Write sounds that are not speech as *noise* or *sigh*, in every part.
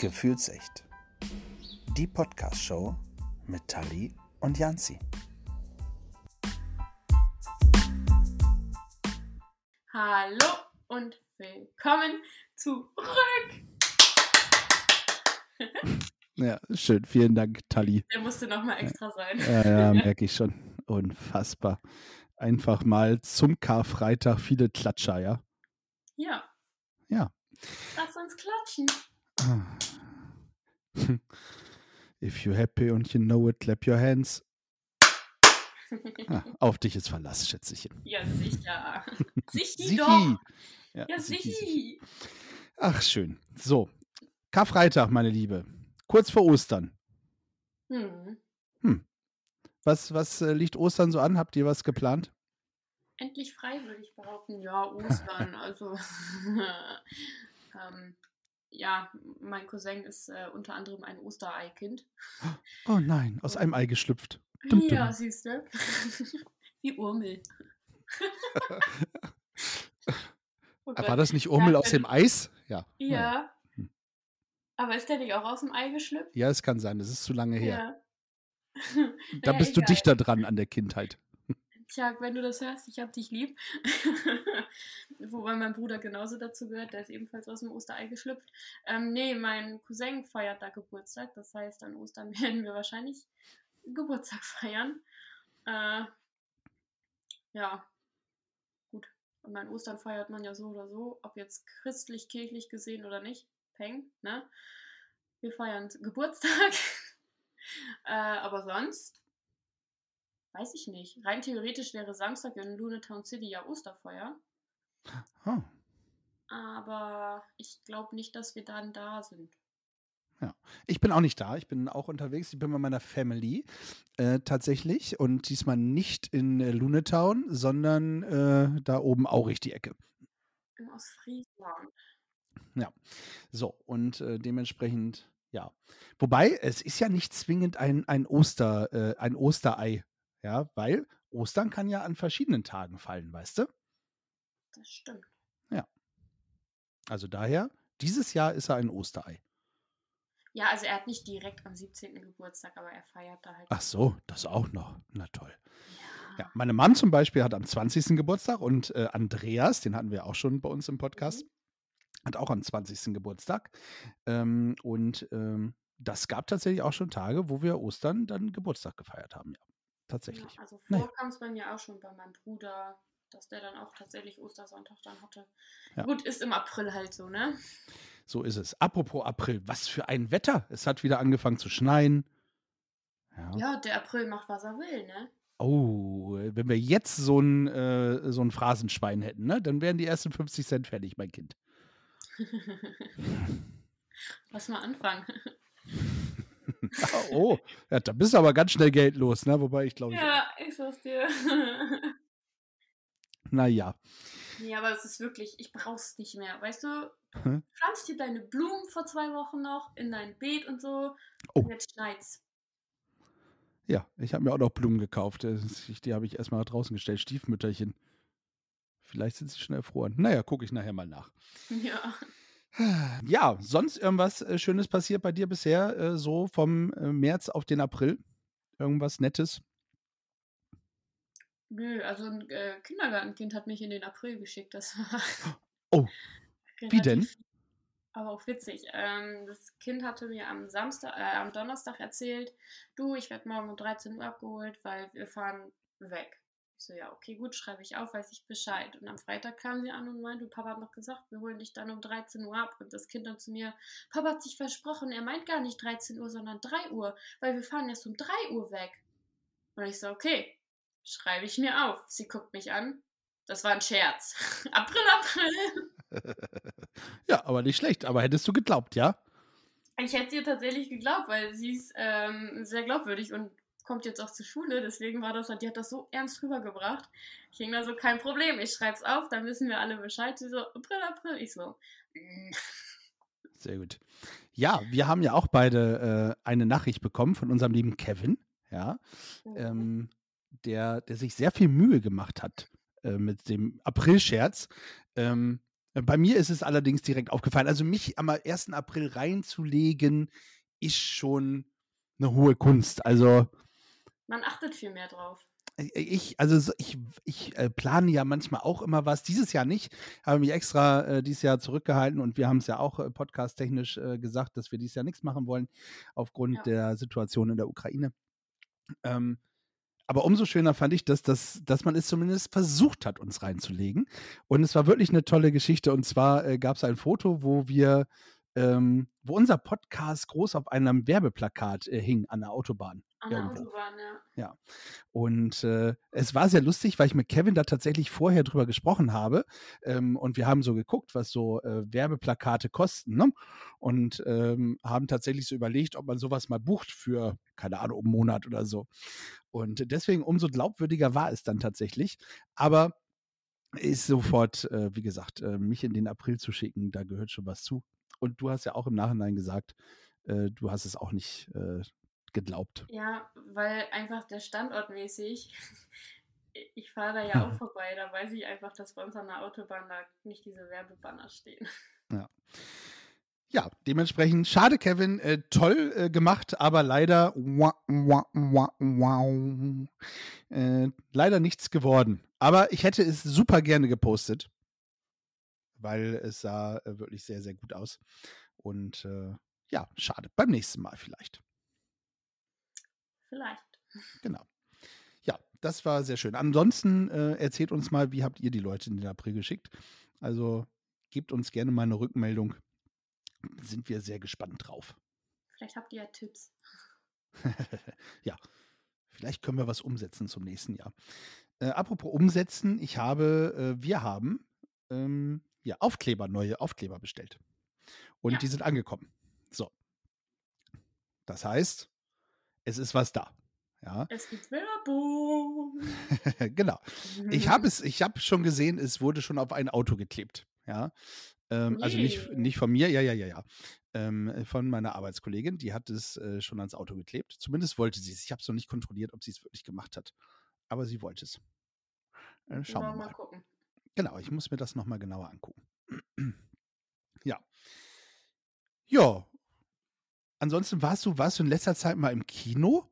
Gefühlsecht. Die Podcast-Show mit Tali und Janzi. Hallo und willkommen zurück. *laughs* Ja, schön. Vielen Dank, Tali. Der musste nochmal extra sein. Ja, ja, *laughs* merke ich schon. Unfassbar. Einfach mal zum Karfreitag viele Klatscher, ja? Ja. Ja. Lass uns klatschen. If you're happy and you know it, clap your hands. Ah, auf dich ist Verlass, Schätzchen. ja, sicher. *laughs* Sichi doch. Ja, Ja, Sichi, Sichi. Ach, schön. So, Karfreitag, meine Liebe. Kurz vor Ostern. Hm. Was, was äh, liegt Ostern so an? Habt ihr was geplant? Endlich frei, würde ich behaupten. Ja, Ostern. *laughs* also, *laughs* ähm, ja, mein Cousin ist äh, unter anderem ein Ostereikind. Oh nein, aus einem Ei geschlüpft. Dum, dum. Ja, siehst du. *laughs* Wie Urmel. *laughs* Oh War Gott. das nicht Urmel Ja, aus dem Eis? Ja. Ja. Hm. Aber ist der nicht auch aus dem Ei geschlüpft? Ja, es kann sein. Das ist zu lange her. Ja. *laughs* Da bist du egal. dichter dran an der Kindheit. Tja, wenn du das hörst, ich hab dich lieb. *laughs* Wobei mein Bruder genauso dazu gehört, der ist ebenfalls aus dem Osterei geschlüpft. Ähm, nee, mein Cousin feiert da Geburtstag. Das heißt, an Ostern *laughs* werden wir wahrscheinlich Geburtstag feiern. Äh, ja, gut. Und mein Ostern feiert man ja so oder so, ob jetzt christlich, kirchlich gesehen oder nicht. Peng, ne? Wir feiern Geburtstag. *laughs* äh, aber sonst weiß ich nicht. Rein theoretisch wäre Samstag in Lunetown City ja Osterfeuer. Oh, Aber ich glaube nicht, dass wir dann da sind. Ich bin auch nicht da. Ich bin auch unterwegs. Ich bin bei meiner Family äh, tatsächlich. Und diesmal nicht in äh, Lunetown, sondern äh, da oben Aurich die Ecke. Im Ostfriesland. So, und äh, dementsprechend, ja. Wobei, es ist ja nicht zwingend ein, ein, Oster, äh, ein Osterei. Ja, weil Ostern kann ja an verschiedenen Tagen fallen, weißt du? Das stimmt. Also daher, dieses Jahr ist er ein Osterei. Ja, also er hat nicht direkt am 17. Geburtstag, aber er feiert da halt. Ach so, das auch noch. Na toll. Ja. Ja, meine Mom zum Beispiel hat am 20. Geburtstag und äh, Andreas, den hatten wir auch schon bei uns im Podcast, hat auch am 20. Geburtstag. Ähm, und ähm, das gab tatsächlich auch schon Tage, wo wir Ostern dann Geburtstag gefeiert haben. Ja, tatsächlich. Ja, also Naja. vor kam es bei mir auch schon bei meinem Bruder, dass der dann auch tatsächlich Ostersonntag dann hatte. Ja. Gut, ist im April halt so, ne? So ist es. Apropos April, was für ein Wetter. Es hat wieder angefangen zu schneien. Ja. Ja, der April macht, was er will, ne? Oh, wenn wir jetzt so ein, äh, so ein Phrasenschwein hätten, ne, dann wären die ersten 50 Cent fertig, mein Kind. *laughs* Lass mal anfangen. *laughs* *laughs* oh, ja, da bist du aber ganz schnell Geld los, ne? Wobei ich glaube, ja, ich sag's dir. *laughs* naja. nee, aber es ist wirklich, ich brauch's nicht mehr. Weißt du, Hm? pflanzt dir deine Blumen vor zwei Wochen noch in dein Beet und so. Oh. Und jetzt schneit's. Ja, ich habe mir auch noch Blumen gekauft. Die habe ich erstmal draußen gestellt. Stiefmütterchen. Vielleicht sind sie schon erfroren. Naja, gucke ich nachher mal nach. *laughs* Ja. Ja, sonst irgendwas äh, Schönes passiert bei dir bisher, äh, so vom äh, März auf den April? Irgendwas Nettes? Nö, also ein äh, Kindergartenkind hat mich in den April geschickt. Das war. Oh, *laughs* wie denn? Aber auch witzig. Ähm, das Kind hatte mir am Samstag, äh, am Donnerstag erzählt, du, ich werde morgen um 13 Uhr abgeholt, weil wir fahren weg. Ich so, ja, okay, gut, schreibe ich auf, weiß ich Bescheid. Und am Freitag kam sie an und meinte, du, Papa hat noch gesagt, wir holen dich dann um 13 Uhr ab. Und das Kind dann zu mir, Papa hat sich versprochen, er meint gar nicht 13 Uhr, sondern 3 Uhr, weil wir fahren erst um 3 Uhr weg. Und ich so, okay, schreibe ich mir auf. Sie guckt mich an. Das war ein Scherz. *laughs* April, April. *laughs* ja, aber nicht schlecht. Aber hättest du geglaubt, ja? Ich hätte ihr tatsächlich geglaubt, weil sie ist ähm, sehr glaubwürdig und kommt jetzt auch zur Schule. Deswegen war das, die hat das so ernst rübergebracht. Ich ging da so, kein Problem, ich schreib's auf, dann wissen wir alle Bescheid. Sie so, April, April. Ich so, mm. Sehr gut. Ja, wir haben ja auch beide äh, eine Nachricht bekommen von unserem lieben Kevin, ja, ähm, der, der sich sehr viel Mühe gemacht hat äh, mit dem April-Scherz. Ähm, Bei mir ist es allerdings direkt aufgefallen. Also mich am 1. April reinzulegen, ist schon eine hohe Kunst. Also Man achtet viel mehr drauf. ich, also so- ich, ich äh, plane ja manchmal auch immer was. Dieses Jahr nicht. Habe mich extra äh, dieses Jahr zurückgehalten und wir haben es ja auch äh, podcast-technisch äh, gesagt, dass wir dieses Jahr nichts machen wollen aufgrund Ja. der Situation in der Ukraine. Ähm, aber umso schöner fand ich, dass, dass, dass man es zumindest versucht hat, uns reinzulegen. Und es war wirklich eine tolle Geschichte. Und zwar äh, gab es ein Foto, wo wir, ähm, wo unser Podcast groß auf einem Werbeplakat äh, hing an der Autobahn. An der Irgendwo. Autobahn, ja. Und äh, es war sehr lustig, weil ich mit Kevin da tatsächlich vorher drüber gesprochen habe. Ähm, und wir haben so geguckt, was so äh, Werbeplakate kosten. Ne? Und ähm, haben tatsächlich so überlegt, ob man sowas mal bucht für, keine Ahnung, einen Monat oder so. Und deswegen umso glaubwürdiger war es dann tatsächlich. Aber ist sofort, äh, wie gesagt, äh, mich in den April zu schicken, da gehört schon was zu. Und du hast ja auch im Nachhinein gesagt, äh, du hast es auch nicht äh, geglaubt. Ja, weil einfach der Standort mäßig, *laughs* ich fahre da ja auch *laughs* vorbei, da weiß ich einfach, dass bei uns an der Autobahn da nicht diese Werbebanner stehen. Ja, dementsprechend schade, Kevin. Äh, toll äh, gemacht, aber leider wah, wah, wah, wow, äh, leider nichts geworden. Aber ich hätte es super gerne gepostet, weil es sah äh, wirklich sehr, sehr gut aus. Und äh, ja, schade. Beim nächsten Mal vielleicht. Vielleicht. Genau. Ja, das war sehr schön. Ansonsten äh, erzählt uns mal, wie habt ihr die Leute in den April geschickt? Also gebt uns gerne mal eine Rückmeldung. Sind wir sehr gespannt drauf. Vielleicht habt ihr ja Tipps. *laughs* ja, vielleicht können wir was umsetzen zum nächsten Jahr. Äh, apropos umsetzen, ich habe, äh, wir haben ähm, ja, Aufkleber, neue Aufkleber bestellt. Und Ja. die sind angekommen. So. Das heißt, es ist was da. Ja, Es gibt Werbung. *laughs* genau. Ich habe es, ich habe schon gesehen, es wurde schon auf ein Auto geklebt. Ja. Ähm, also nicht, nicht von mir, ja, ja, ja, ja. Ähm, von meiner Arbeitskollegin, die hat es äh, schon ans Auto geklebt. Zumindest wollte sie es. Ich habe es noch nicht kontrolliert, ob sie es wirklich gemacht hat. Aber sie wollte es. Äh, schauen wir Wollen mal. gucken. Genau, ich muss mir das nochmal genauer angucken. *clears throat* ja. Ja. Ansonsten warst du, warst du in letzter Zeit mal im Kino?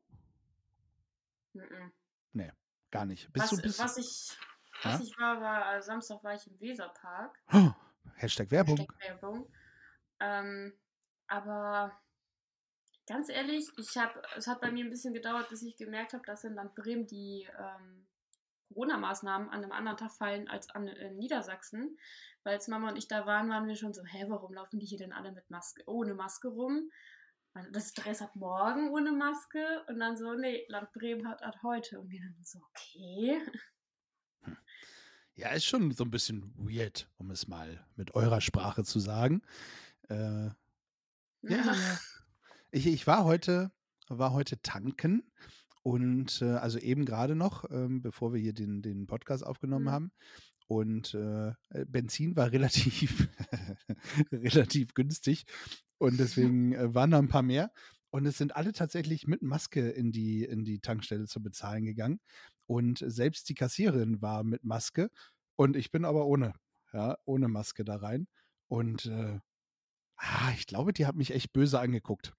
Mhm. Gar nicht. Bist Was, du bist, was, ich, Ja? was ich war, war äh, Samstag war ich im Weserpark. Oh, *gasps* Hashtag Werbung. Hashtag Werbung. Ähm, aber ganz ehrlich, ich habe, es hat bei mir ein bisschen gedauert, bis ich gemerkt habe, dass in Land Bremen die ähm, Corona-Maßnahmen an einem anderen Tag fallen als an, in Niedersachsen. Weil als Mama und ich da waren, waren wir schon so, hä, warum laufen die hier denn alle mit Maske, ohne Maske rum? Und Das ist Dress ab morgen ohne Maske und dann so, nee, Land Bremen hat ab heute. Und wir dann so, okay. Ja, ist schon so ein bisschen weird, um es mal mit eurer Sprache zu sagen. Äh, ja, ja. *laughs* Ich, ich war heute, war heute tanken und äh, also eben gerade noch, ähm, bevor wir hier den, den Podcast aufgenommen Mhm. haben. Und äh, äh, Benzin war relativ, *laughs* relativ günstig. Und deswegen äh, waren da ein paar mehr. Und es sind alle tatsächlich mit Maske in die, in die Tankstelle zu bezahlen gegangen. Und selbst die Kassiererin war mit Maske. Und ich bin aber ohne, ja, ohne Maske da rein. Und äh, ah, ich glaube, die hat mich echt böse angeguckt.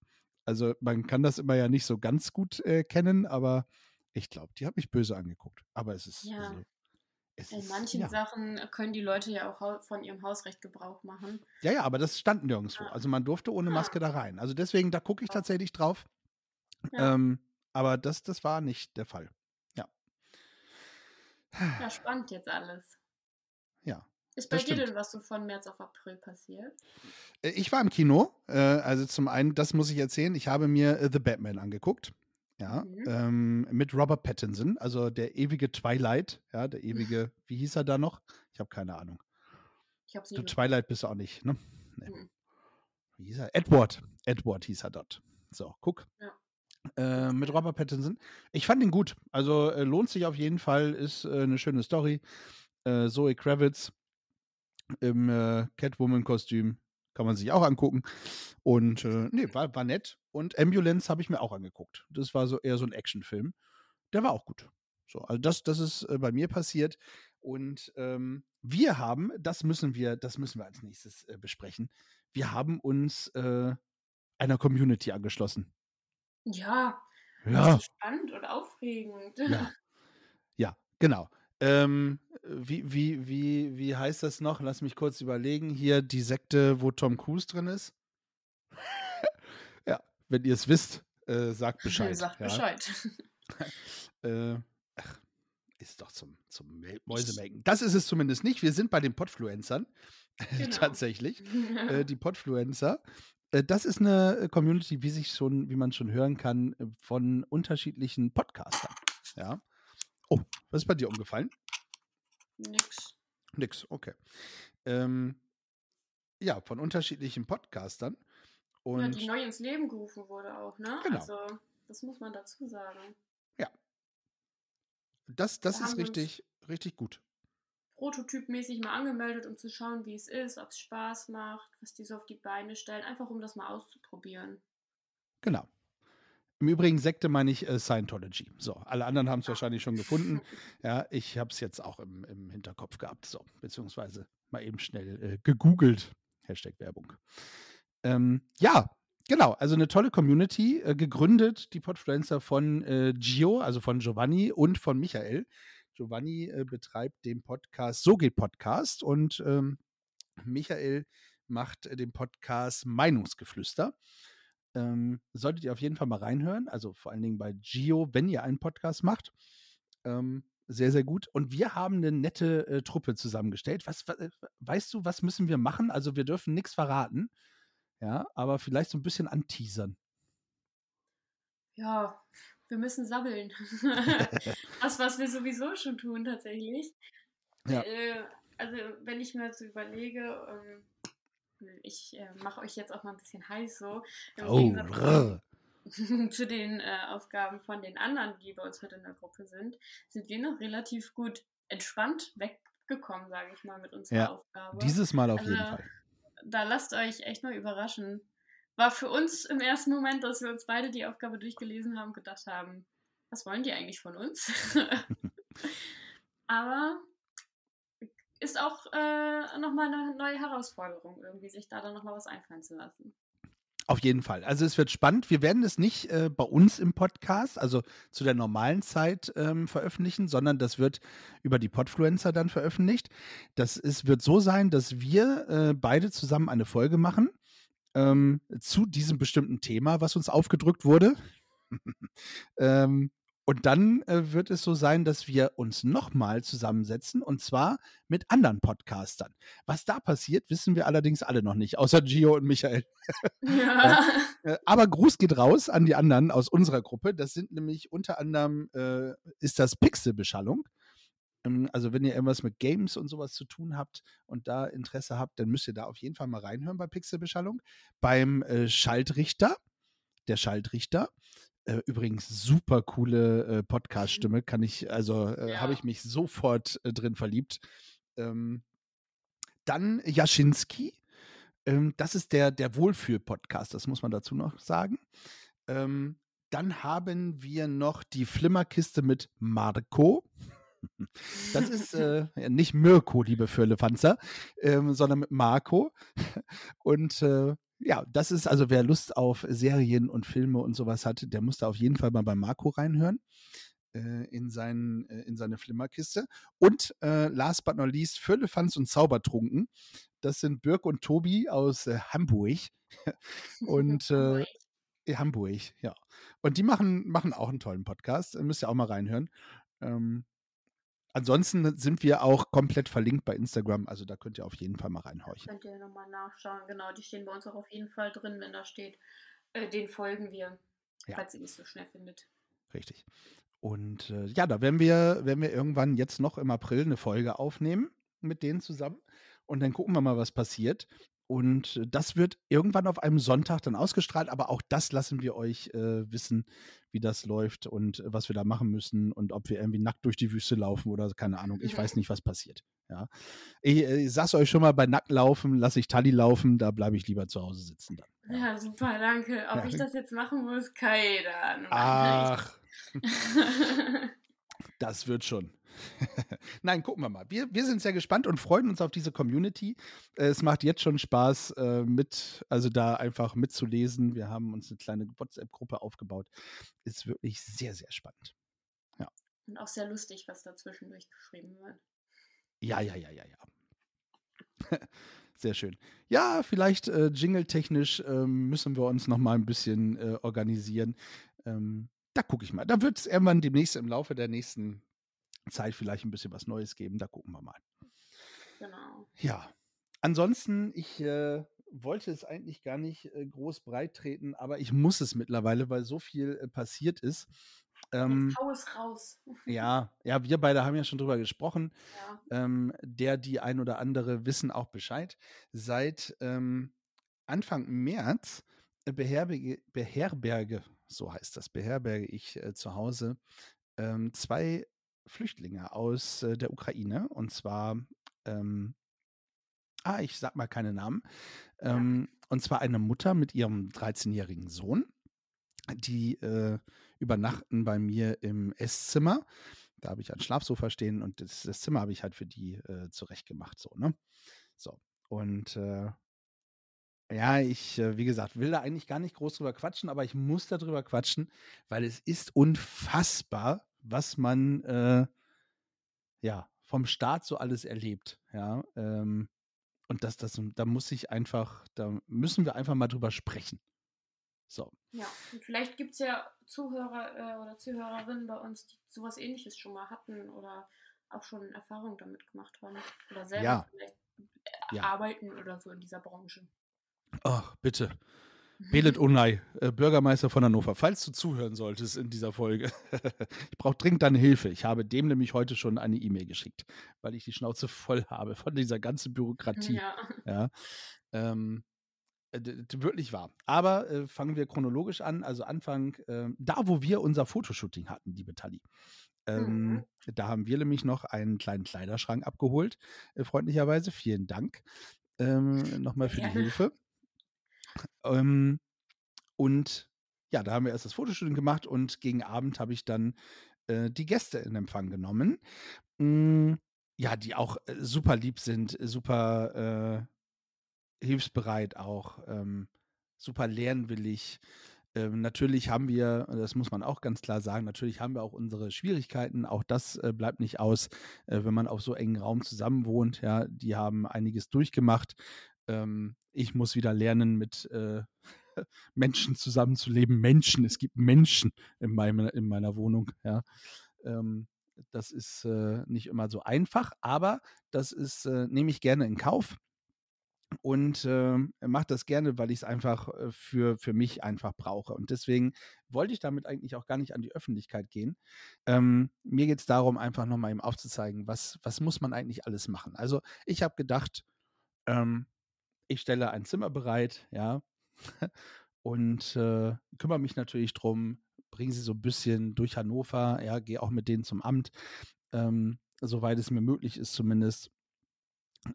Also man kann das immer ja nicht so ganz gut äh, kennen, aber ich glaube, die hat mich böse angeguckt. Aber es ist, Ja. also, es In ist manchen ja. Sachen können die Leute ja auch von ihrem Hausrecht Gebrauch machen. Ja, ja, aber das stand nirgendwo. Ja. Also man durfte ohne Ah. Maske da rein. Also deswegen, da gucke ich Ah. tatsächlich drauf. Ja. Ähm, aber das, das war nicht der Fall. Ja. Ja, spannend jetzt alles. Ja. Ist bei Das dir stimmt. denn was so von März auf April passiert? Äh, Ich war im Kino. Äh, also zum einen, das muss ich erzählen, ich habe mir äh, The Batman angeguckt. Ja, Mhm. ähm, mit Robert Pattinson, also der ewige Twilight, ja, der ewige, *laughs* wie hieß er da noch? Ich habe keine Ahnung. Ich hab's nie Du. Twilight bist du auch nicht, ne? Nee. Mhm. Wie hieß er? Edward. Edward hieß er dort. So, guck. Ja. Äh, mit Robert Pattinson. Ich fand ihn gut. Also äh, lohnt sich auf jeden Fall. Ist äh, eine schöne Story. Zoe Kravitz im äh, Catwoman-Kostüm. Kann man sich auch angucken. Und äh, nee, war, war nett. Und Ambulance habe ich mir auch angeguckt. Das war so eher so ein Actionfilm. Der war auch gut. So, also das, das ist äh, bei mir passiert. Und ähm, wir haben, das müssen wir, das müssen wir als nächstes äh, besprechen. Wir haben uns äh, einer Community angeschlossen. Ja, Ja, richtig spannend und aufregend. ja, *laughs* ja, genau. Ähm, wie, wie, wie, wie heißt das noch? Lass mich kurz überlegen. Hier die Sekte, wo Tom Cruise drin ist. *laughs* ja, wenn ihr es wisst, äh, sagt *laughs* Bescheid. Sagt ja. Bescheid. *laughs* Äh, ach, ist doch zum, zum Mäu- Mäusemelken. Das ist es zumindest nicht. Wir sind bei den Podfluencern. Genau. Tatsächlich. Äh, die Podfluencer. Äh, das ist eine Community, wie sich schon, wie man schon hören kann, äh, von unterschiedlichen Podcastern. Ja. Oh, was ist bei dir umgefallen? Nix. Nix, okay. Ähm, ja, von unterschiedlichen Podcastern. Ja, Und die neu ins Leben gerufen wurde auch, ne? Genau. Also, das muss man dazu sagen. das, das Da ist richtig, richtig gut. prototypmäßig mal angemeldet, um zu schauen, wie es ist, ob es Spaß macht, was die so auf die Beine stellen, einfach um das mal auszuprobieren. Genau. Im Übrigen Sekte meine ich äh, Scientology. So, alle anderen haben es wahrscheinlich schon gefunden. *laughs* Ja, ich habe es jetzt auch im, im Hinterkopf gehabt. So, beziehungsweise mal eben schnell äh, gegoogelt. Hashtag Werbung. Ähm, ja, genau. Also eine tolle Community, äh, gegründet, die Podfluencer von äh, Gio, also von Giovanni und von Michael. Giovanni äh, betreibt den Podcast So geht Podcast und ähm, Michael macht äh, den Podcast Meinungsgeflüster. Ähm, solltet ihr auf jeden Fall mal reinhören. Also vor allen Dingen bei Gio, wenn ihr einen Podcast macht. Ähm, sehr, sehr gut. Und wir haben eine nette äh, Truppe zusammengestellt. Was, wa- äh, weißt du, was müssen wir machen? Also wir dürfen nichts verraten. Ja, aber vielleicht so ein bisschen anteasern. Ja, wir müssen sabbeln. *laughs* das, was wir sowieso schon tun, tatsächlich. Ja. Äh, also, wenn ich mir so überlege, ähm, ich äh, mache euch jetzt auch mal ein bisschen heiß so. Im Oh, *laughs* zu den äh, Aufgaben von den anderen, die bei uns mit in der Gruppe sind, sind wir noch relativ gut entspannt weggekommen, sage ich mal, mit unserer Ja, Aufgabe. Dieses Mal auf Also, jeden Fall. Da lasst euch echt mal überraschen. War für uns im ersten Moment, dass wir uns beide die Aufgabe durchgelesen haben, gedacht haben, was wollen die eigentlich von uns? *laughs* *laughs* Aber ist auch äh, nochmal eine neue Herausforderung, irgendwie sich da dann nochmal was einfallen zu lassen. Auf jeden Fall. Also es wird spannend. Wir werden es nicht äh, bei uns im Podcast, also zu der normalen Zeit ähm, veröffentlichen, sondern das wird über die Podfluencer dann veröffentlicht. Das ist, wird so sein, dass wir äh, beide zusammen eine Folge machen ähm, zu diesem bestimmten Thema, was uns aufgedrückt wurde. *laughs* ähm, und dann äh, wird es so sein, dass wir uns nochmal zusammensetzen und zwar mit anderen Podcastern. Was da passiert, wissen wir allerdings alle noch nicht, außer Gio und Michael. Ja. Äh, aber Gruß geht raus an die anderen aus unserer Gruppe. Das sind nämlich unter anderem, äh, ist das Pixelbeschallung. Ähm, also wenn ihr irgendwas mit Games und sowas zu tun habt und da Interesse habt, dann müsst ihr da auf jeden Fall mal reinhören bei Pixelbeschallung. Beim äh, Schaltrichter, der Schaltrichter. Äh, übrigens super coole äh, Podcast-Stimme, kann ich, also äh, Ja. habe ich mich sofort äh, drin verliebt. Ähm, dann Jaschinski, ähm, das ist der, der Wohlfühl-Podcast, das muss man dazu noch sagen. Ähm, dann haben wir noch die Flimmerkiste mit Marco. Das ist äh, *laughs* nicht Mirko, liebe Firlefanzer, ähm, sondern mit Marco. Und äh, ja, das ist also, wer Lust auf Serien und Filme und sowas hat, der muss da auf jeden Fall mal bei Marco reinhören. Äh, in, seinen, äh, in seine Flimmerkiste. Und äh, last but not least, Firlefanz und Zaubertrunken. Das sind Birk und Tobi aus äh, Hamburg. *laughs* und *laughs* äh, Hamburg, ja. Und die machen, machen auch einen tollen Podcast. Müsst ihr auch mal reinhören. Ähm, ansonsten sind wir auch komplett verlinkt bei Instagram. Also da könnt ihr auf jeden Fall mal reinhorchen. Könnt ihr nochmal nachschauen. Genau, die stehen bei uns auch auf jeden Fall drin, wenn da steht, äh, den folgen wir, Ja. falls ihr nicht so schnell findet. Richtig. Und äh, ja, da werden wir, werden wir irgendwann jetzt noch im April eine Folge aufnehmen mit denen zusammen. Und dann gucken wir mal, was passiert. Und äh, das wird irgendwann auf einem Sonntag dann ausgestrahlt, aber auch das lassen wir euch äh, wissen, wie das läuft und äh, was wir da machen müssen und ob wir irgendwie nackt durch die Wüste laufen oder keine Ahnung. Ich weiß nicht, was passiert. Ja. Ich, äh, ich sag's euch schon mal, bei Nacktlaufen lasse ich Tali laufen, da bleibe ich lieber zu Hause sitzen dann. Ja, super, danke. Ob Ja. ich das jetzt machen muss, keine Ahnung. Ach, *laughs* das wird schon. *laughs* Nein, gucken wir mal. Wir, wir sind sehr gespannt und freuen uns auf diese Community. Es macht jetzt schon Spaß, äh, mit, also da einfach mitzulesen. Wir haben uns eine kleine WhatsApp-Gruppe aufgebaut. Ist wirklich sehr, sehr spannend. Ja. Und auch sehr lustig, was dazwischen durchgeschrieben wird. Ja, ja, ja, ja, ja. *laughs* Sehr schön. Ja, vielleicht äh, jingle-technisch ähm, müssen wir uns noch mal ein bisschen äh, organisieren. Ähm, da gucke ich mal. Da wird es irgendwann demnächst im Laufe der nächsten Zeit vielleicht ein bisschen was Neues geben. Da gucken wir mal. Genau. Ja. Ansonsten, ich äh, wollte es eigentlich gar nicht äh, groß breit treten, aber ich muss es mittlerweile, weil so viel äh, passiert ist. Ähm, hau es raus. *laughs* Ja, ja, wir beide haben ja schon drüber gesprochen. Ja. Ähm, der, die ein oder andere wissen auch Bescheid. Seit ähm, Anfang März beherberge, beherberge, so heißt das, beherberge ich äh, zu Hause ähm, zwei Flüchtlinge aus äh, der Ukraine. Und zwar, ähm, ah, ich sag mal keine Namen. Ja. Ähm, und zwar eine Mutter mit ihrem 13-jährigen Sohn. Die äh, übernachten bei mir im Esszimmer. Da habe ich ein Schlafsofa stehen und das, das Zimmer habe ich halt für die äh, zurechtgemacht. So, ne? So. Und äh, ja, ich, äh, wie gesagt, will da eigentlich gar nicht groß drüber quatschen, aber ich muss darüber quatschen, weil es ist unfassbar, was man äh, ja vom Staat so alles erlebt. Ja, ähm, und das, das, da muss ich einfach, da müssen wir einfach mal drüber sprechen. So. Ja, und vielleicht gibt es ja Zuhörer äh, oder Zuhörerinnen bei uns, die sowas ähnliches schon mal hatten oder auch schon Erfahrung damit gemacht haben. Oder selber Ja. vielleicht äh, Ja. arbeiten oder so in dieser Branche. Ach, bitte. Belet Unai, äh, Bürgermeister von Hannover, falls du zuhören solltest in dieser Folge. *laughs* ich brauche dringend deine Hilfe. Ich habe dem nämlich heute schon eine E-Mail geschickt, weil ich die Schnauze voll habe von dieser ganzen Bürokratie. Ja. Ja. Ähm, äh, wirklich wahr. Aber äh, fangen wir chronologisch an. Also Anfang, ähm, da wo wir unser Fotoshooting hatten, liebe Tali. Ähm, Mhm. Da haben wir nämlich noch einen kleinen Kleiderschrank abgeholt, äh, freundlicherweise. Vielen Dank ähm, nochmal für die Gerne. Hilfe. Ähm, und ja, da haben wir erst das Fotoshooting gemacht und gegen Abend habe ich dann äh, die Gäste in Empfang genommen. Mm, ja, die auch äh, super lieb sind, super äh, hilfsbereit auch, ähm, super lernwillig. Ähm, natürlich haben wir, das muss man auch ganz klar sagen, natürlich haben wir auch unsere Schwierigkeiten. Auch das äh, bleibt nicht aus, äh, wenn man auf so engen Raum zusammen wohnt. Ja, die haben einiges durchgemacht. Ähm, ich muss wieder lernen, mit äh, *laughs* Menschen zusammenzuleben. Menschen, es gibt Menschen in, meinem, in meiner Wohnung. Ja, ähm, das ist äh, nicht immer so einfach, aber das ist, äh, nehme ich gerne in Kauf und äh, mache das gerne, weil ich es einfach äh, für, für mich einfach brauche. Und deswegen wollte ich damit eigentlich auch gar nicht an die Öffentlichkeit gehen. Ähm, mir geht es darum, einfach nochmal ihm aufzuzeigen, was, was muss man eigentlich alles machen. Also ich habe gedacht, ähm, ich stelle ein Zimmer bereit, ja, *laughs* und äh, kümmere mich natürlich drum, bringe sie so ein bisschen durch Hannover, ja, gehe auch mit denen zum Amt, ähm, soweit es mir möglich ist zumindest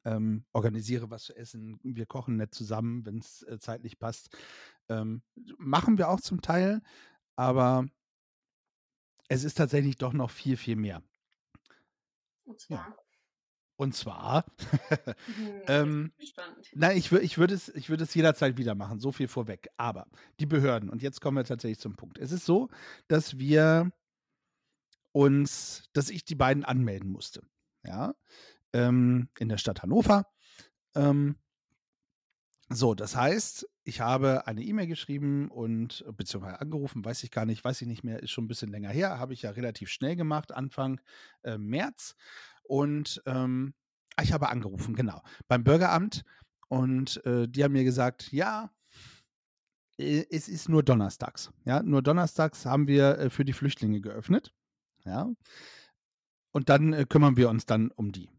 ähm, organisiere was zu essen, wir kochen nett zusammen, wenn es äh, zeitlich passt. Ähm, machen wir auch zum Teil, aber es ist tatsächlich doch noch viel, viel mehr. Und zwar. Und zwar, Mhm, *laughs* ähm, nein, ich, ich würde es, ich würde es jederzeit wieder machen, so viel vorweg. Aber die Behörden, und jetzt kommen wir tatsächlich zum Punkt. Es ist so, dass wir uns, dass ich die beiden anmelden musste. Ja, ähm, in der Stadt Hannover. Ähm, so, das heißt, ich habe eine E-Mail geschrieben und beziehungsweise angerufen, weiß ich gar nicht, weiß ich nicht mehr, ist schon ein bisschen länger her, habe ich ja relativ schnell gemacht, Anfang äh, März. Und ähm, ah, ich habe angerufen, genau, beim Bürgeramt. Und äh, die haben mir gesagt, ja, äh, es ist nur donnerstags. Ja, nur donnerstags haben wir äh, für die Flüchtlinge geöffnet. Ja. Und dann äh, kümmern wir uns dann um die.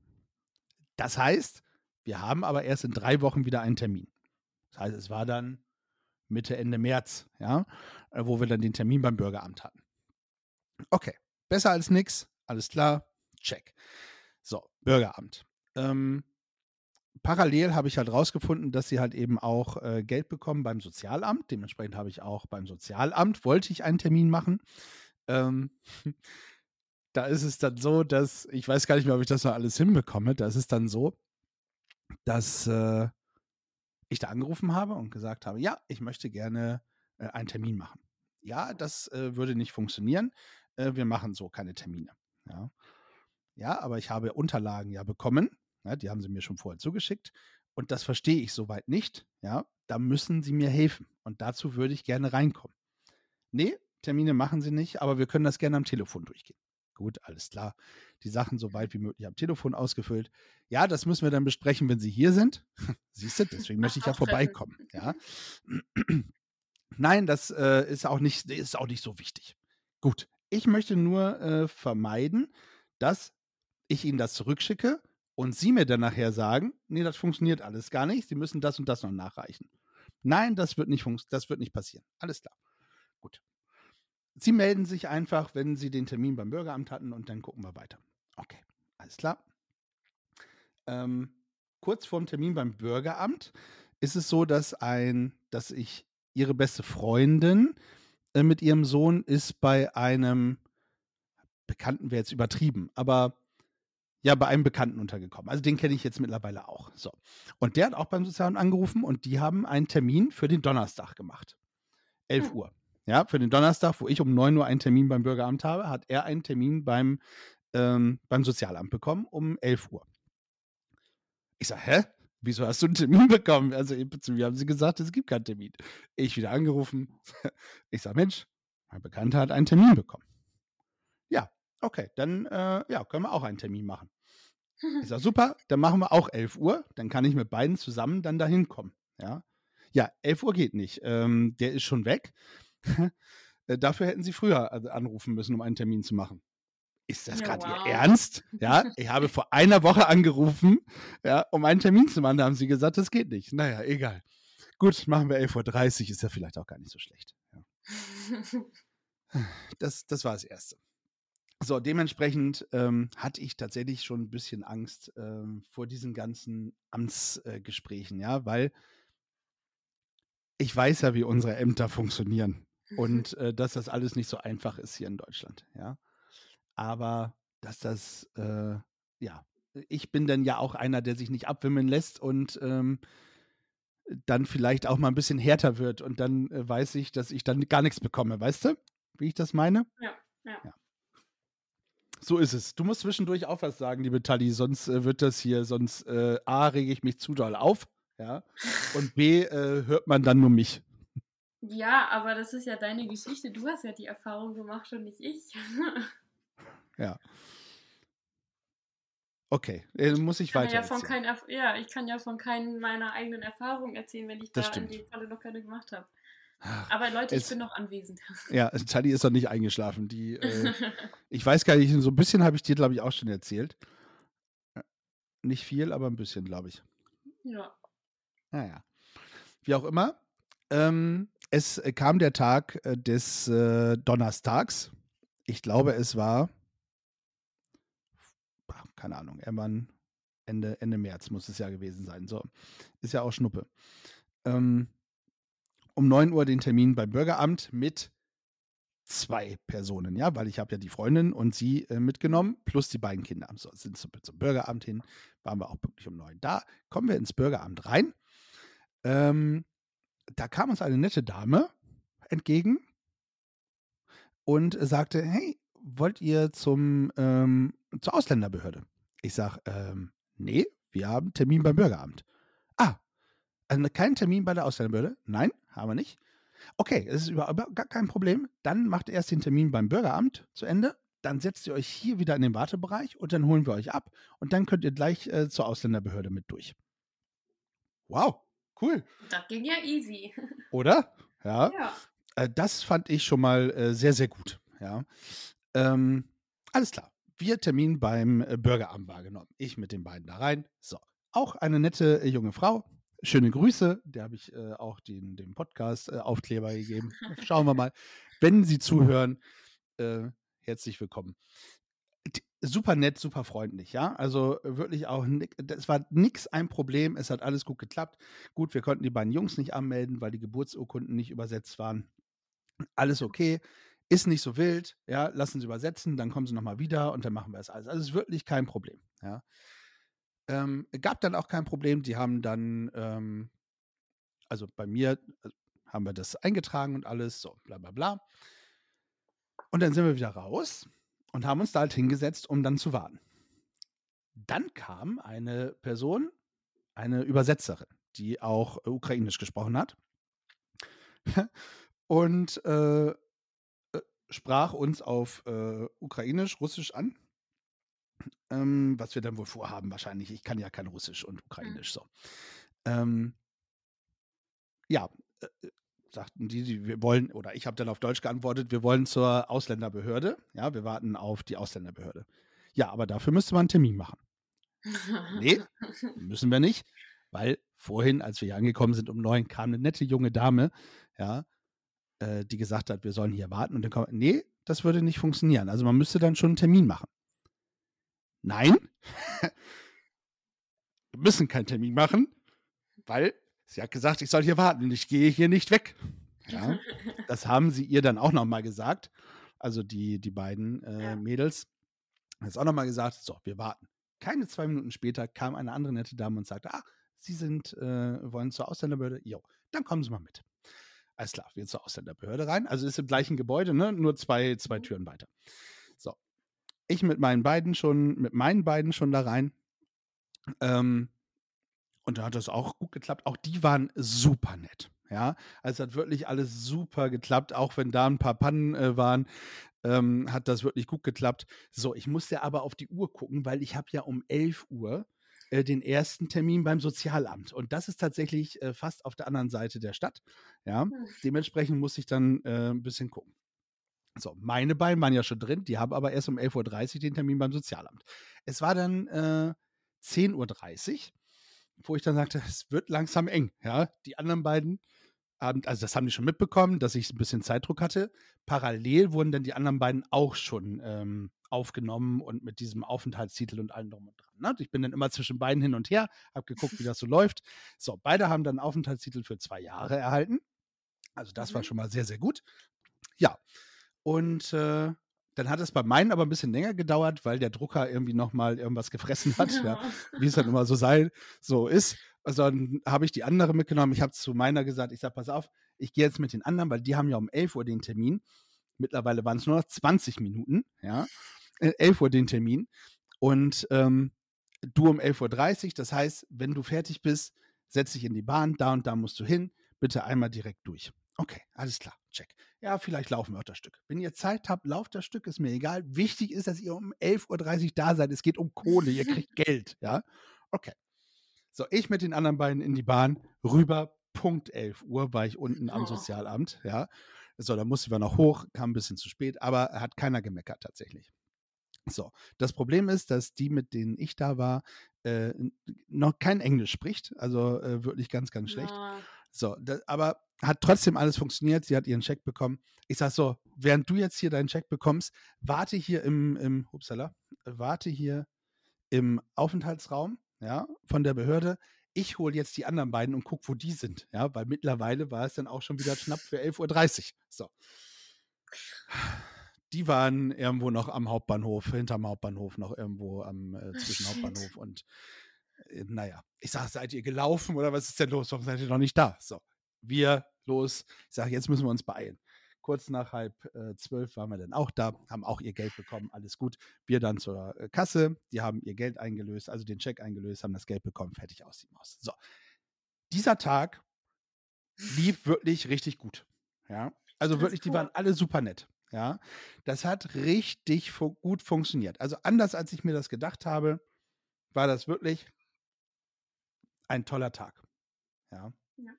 Das heißt, wir haben aber erst in drei Wochen wieder einen Termin. Das heißt, es war dann Mitte, Ende März, ja, äh, wo wir dann den Termin beim Bürgeramt hatten. Okay, besser als nix, alles klar, check. So, Bürgeramt. Ähm, parallel habe ich halt rausgefunden, dass sie halt eben auch äh, Geld bekommen beim Sozialamt. Dementsprechend habe ich auch beim Sozialamt, wollte ich einen Termin machen. Ähm, *laughs* da ist es dann so, dass, ich weiß gar nicht mehr, ob ich das noch alles hinbekomme, da ist es dann so, dass äh, ich da angerufen habe und gesagt habe, ja, ich möchte gerne äh, einen Termin machen. Ja, das äh, würde nicht funktionieren. Äh, wir machen so keine Termine. Ja. Ja, aber ich habe Unterlagen ja bekommen. Ja, die haben sie mir schon vorher zugeschickt. Und das verstehe ich soweit nicht. Ja, da müssen sie mir helfen. Und dazu würde ich gerne reinkommen. Nee, Termine machen sie nicht, aber wir können das gerne am Telefon durchgehen. Gut, alles klar. Die Sachen so weit wie möglich am Telefon ausgefüllt. Ja, das müssen wir dann besprechen, wenn Sie hier sind. *laughs* Siehst du, deswegen möchte ich ja vorbeikommen. Ja. *clears throat* Nein, das äh, ist, auch nicht, ist auch nicht so wichtig. Gut, ich möchte nur äh, vermeiden, dass ich Ihnen das zurückschicke und Sie mir dann nachher sagen, nee, das funktioniert alles gar nicht, Sie müssen das und das noch nachreichen. Nein, das wird nicht, das wird nicht passieren. Alles klar. Gut. Sie melden sich einfach, wenn Sie den Termin beim Bürgeramt hatten und dann gucken wir weiter. Okay, alles klar. Ähm, kurz vorm Termin beim Bürgeramt ist es so, dass ein, dass ich ihre beste Freundin äh, mit ihrem Sohn ist bei einem Bekannten, wäre jetzt übertrieben, aber ja, bei einem Bekannten untergekommen. Also den kenne ich jetzt mittlerweile auch. So. Und der hat auch beim Sozialen angerufen und die haben einen Termin für den Donnerstag gemacht. 11 hm. Uhr. Ja, für den Donnerstag, wo ich um 9 Uhr einen Termin beim Bürgeramt habe, hat er einen Termin beim, ähm, beim Sozialamt bekommen um 11 Uhr. Ich sage, hä? Wieso hast du einen Termin *laughs* bekommen? Also zu mir haben sie gesagt, es gibt keinen Termin. Ich wieder angerufen. *laughs* Ich sage, Mensch, mein Bekannter hat einen Termin bekommen. Ja, okay, dann äh, ja, können wir auch einen Termin machen. Ich sage, super, dann machen wir auch 11 Uhr. Dann kann ich mit beiden zusammen dann dahin kommen. Ja, ja 11 Uhr geht nicht. Ähm, der ist schon weg. *laughs* Äh, dafür hätten sie früher äh, anrufen müssen, um einen Termin zu machen ist das ja, gerade wow. Ihr Ernst? Ja, *laughs* ich habe vor einer Woche angerufen, ja, um einen Termin zu machen. Da haben sie gesagt, das geht nicht. Naja, egal. Gut, machen wir 11.30 Uhr, ist ja vielleicht auch gar nicht so schlecht. Ja. *laughs* Das, das war das Erste. So, dementsprechend ähm, hatte ich tatsächlich schon ein bisschen Angst ähm, vor diesen ganzen Amtsgesprächen, äh, ja, weil ich weiß ja, wie unsere Ämter funktionieren und *laughs* äh, dass das alles nicht so einfach ist hier in Deutschland, ja aber dass das, äh, ja, ich bin dann ja auch einer, der sich nicht abwimmeln lässt und ähm, dann vielleicht auch mal ein bisschen härter wird und dann äh, weiß ich, dass ich dann gar nichts bekomme, weißt du, wie ich das meine? Ja, ja. ja. So ist es. Du musst zwischendurch auch was sagen, liebe Tali, sonst äh, wird das hier, sonst äh, A, rege ich mich zu doll auf, ja, und B, äh, hört man dann nur mich. Ja, aber das ist ja deine Geschichte. Du hast ja die Erfahrung gemacht und nicht ich. *laughs* Ja. Okay, äh, muss ich weiter. Ja, von kein, ja, ich kann ja von keinen meiner eigenen Erfahrungen erzählen, wenn ich das da stimmt. in dem Falle noch keine gemacht habe. Aber Leute, ich bin noch anwesend. *laughs* Ja, Tali ist noch nicht eingeschlafen. Die, äh, ich weiß gar nicht, so ein bisschen habe ich dir, glaube ich, auch schon erzählt. Äh, nicht viel, aber ein bisschen, glaube ich. Ja. Naja. Wie auch immer. Ähm, es kam der Tag äh, des äh, Donnerstags. Ich glaube, es war keine Ahnung, irgendwann Ende, Ende März muss es ja gewesen sein. So, ist ja auch Schnuppe. Ähm, um 9 Uhr den Termin beim Bürgeramt mit zwei Personen, ja, weil ich habe ja die Freundin und sie äh, mitgenommen, plus die beiden Kinder. So, sind zum, zum Bürgeramt hin, waren wir auch pünktlich um 9 da. Kommen wir ins Bürgeramt rein. Ähm, da kam uns eine nette Dame entgegen und sagte, hey, wollt ihr zum, ähm, zur Ausländerbehörde? Ich sage, ähm, nee, wir haben Termin beim Bürgeramt. Ah, also keinen Termin bei der Ausländerbehörde? Nein, haben wir nicht. Okay, es ist überhaupt gar kein Problem. Dann macht erst den Termin beim Bürgeramt zu Ende. Dann setzt ihr euch hier wieder in den Wartebereich und dann holen wir euch ab. Und dann könnt ihr gleich äh, zur Ausländerbehörde mit durch. Wow, cool. Das ging ja easy. *laughs* Oder? Ja. ja. Äh, das fand ich schon mal äh, sehr, sehr gut. Ja. Ähm, alles klar wir Termin beim äh, Bürgeramt wahrgenommen. Ich mit den beiden da rein. So. Auch eine nette äh, junge Frau. Schöne Grüße. Der habe ich äh, auch den, dem Podcast-Aufkleber äh, gegeben. Schauen wir mal. Wenn Sie zuhören, äh, herzlich willkommen. Super nett, super freundlich, ja. Also wirklich auch, es war nichts ein Problem, es hat alles gut geklappt. Gut, wir konnten die beiden Jungs nicht anmelden, weil die Geburtsurkunden nicht übersetzt waren. Alles okay ist nicht so wild, ja, lassen Sie übersetzen, dann kommen Sie nochmal wieder und dann machen wir es alles. Also es ist wirklich kein Problem, ja. Ähm, gab dann auch kein Problem, die haben dann, ähm, also bei mir äh, haben wir das eingetragen und alles, so, bla bla bla. Und dann sind wir wieder raus und haben uns da halt hingesetzt, um dann zu warten. Dann kam eine Person, eine Übersetzerin, die auch äh, ukrainisch gesprochen hat. *laughs* und äh, äh, sprach uns auf äh, ukrainisch, russisch an. Ähm, was wir dann wohl vorhaben, wahrscheinlich. Ich kann ja kein Russisch und Mhm. Ukrainisch so. Ähm, ja, äh, äh, sagten die, die, wir wollen, oder ich habe dann auf Deutsch geantwortet, wir wollen zur Ausländerbehörde. Ja, wir warten auf die Ausländerbehörde. Ja, aber dafür müsste man einen Termin machen. Nee, müssen wir nicht, weil vorhin, als wir hier angekommen sind um neun, kam eine nette junge Dame, ja, äh, die gesagt hat, wir sollen hier warten und dann kommt, nee, das würde nicht funktionieren. Also man müsste dann schon einen Termin machen. Nein, wir müssen keinen Termin machen, weil sie hat gesagt, ich soll hier warten und ich gehe hier nicht weg. Ja, *laughs* das haben sie ihr dann auch nochmal gesagt. Also die, die beiden äh, Ja. Mädels haben es auch nochmal gesagt, so, wir warten. Keine zwei Minuten später kam eine andere nette Dame und sagte, ah, Sie sind, äh, wollen zur Ausländerbehörde? Jo, dann kommen Sie mal mit. Alles klar, wir zur Ausländerbehörde rein. Also ist im gleichen Gebäude, ne? Nur zwei, zwei Mhm. Türen weiter. Ich mit meinen beiden schon, mit meinen beiden schon da rein. Ähm, und da hat das auch gut geklappt. Auch die waren super nett. Ja, also hat wirklich alles super geklappt, auch wenn da ein paar Pannen äh, waren, ähm, hat das wirklich gut geklappt. So, ich musste aber auf die Uhr gucken, weil ich habe ja um 11 Uhr äh, den ersten Termin beim Sozialamt. Und das ist tatsächlich äh, fast auf der anderen Seite der Stadt. Ja, Hm. dementsprechend muss ich dann äh, ein bisschen gucken. So, meine beiden waren ja schon drin, die haben aber erst um 11.30 Uhr den Termin beim Sozialamt. Es war dann äh, 10.30 Uhr, wo ich dann sagte, es wird langsam eng. Ja, die anderen beiden haben, also das haben die schon mitbekommen, dass ich ein bisschen Zeitdruck hatte. Parallel wurden dann die anderen beiden auch schon ähm, aufgenommen und mit diesem Aufenthaltstitel und allem drum und dran. Ne? Ich bin dann immer zwischen beiden hin und her, habe geguckt, wie das so läuft. So, beide haben dann einen Aufenthaltstitel für zwei Jahre erhalten. Also das war Mhm. schon mal sehr, sehr gut. Ja, und äh, dann hat es bei meinen aber ein bisschen länger gedauert, weil der Drucker irgendwie nochmal irgendwas gefressen *laughs* hat, ja, wie es dann immer so sei, so ist. Also dann habe ich die andere mitgenommen. Ich habe zu meiner gesagt, ich sage, pass auf, ich gehe jetzt mit den anderen, weil die haben ja um 11 Uhr den Termin. Mittlerweile waren es nur noch 20 Minuten, ja. Äh, 11 Uhr den Termin. Und ähm, du um 11.30 Uhr. Das heißt, wenn du fertig bist, setz dich in die Bahn, da und da musst du hin, bitte einmal direkt durch. Okay, alles klar, check. Ja, vielleicht laufen wir auch das Stück. Wenn ihr Zeit habt, lauft das Stück, ist mir egal. Wichtig ist, dass ihr um 11.30 Uhr da seid. Es geht um Kohle, ihr *laughs* kriegt Geld, ja. Okay. So, ich mit den anderen beiden in die Bahn, rüber, Punkt 11 Uhr war ich unten am Oh. Sozialamt, ja. So, da mussten wir noch hoch, kam ein bisschen zu spät, aber hat keiner gemeckert tatsächlich. So, das Problem ist, dass die, mit denen ich da war, äh, noch kein Englisch spricht, also äh, wirklich ganz, ganz schlecht. Ja. So, da, aber hat trotzdem alles funktioniert. Sie hat ihren Check bekommen. Ich sag so, während du jetzt hier deinen Check bekommst, warte hier im, im upsala, warte hier im Aufenthaltsraum, ja, von der Behörde. Ich hole jetzt die anderen beiden und guck, wo die sind, ja, weil mittlerweile war es dann auch schon wieder knapp für 11.30 Uhr. So. Die waren irgendwo noch am Hauptbahnhof, hinterm Hauptbahnhof, noch irgendwo am äh, zwischen. Hauptbahnhof und naja, ich sage, seid ihr gelaufen oder was ist denn los? Warum seid ihr noch nicht da? So, wir los. Ich sage, jetzt müssen wir uns beeilen. Kurz nach halb äh, zwölf waren wir dann auch da, haben auch ihr Geld bekommen, alles gut. Wir dann zur äh, Kasse, die haben ihr Geld eingelöst, also den Check eingelöst, haben das Geld bekommen, fertig aus die Maus. So, dieser Tag lief wirklich richtig gut. Ja, also wirklich, die cool. waren alle super nett. Ja, das hat richtig fu gut funktioniert. Also anders als ich mir das gedacht habe, war das wirklich ein toller Tag. Ja. Ja.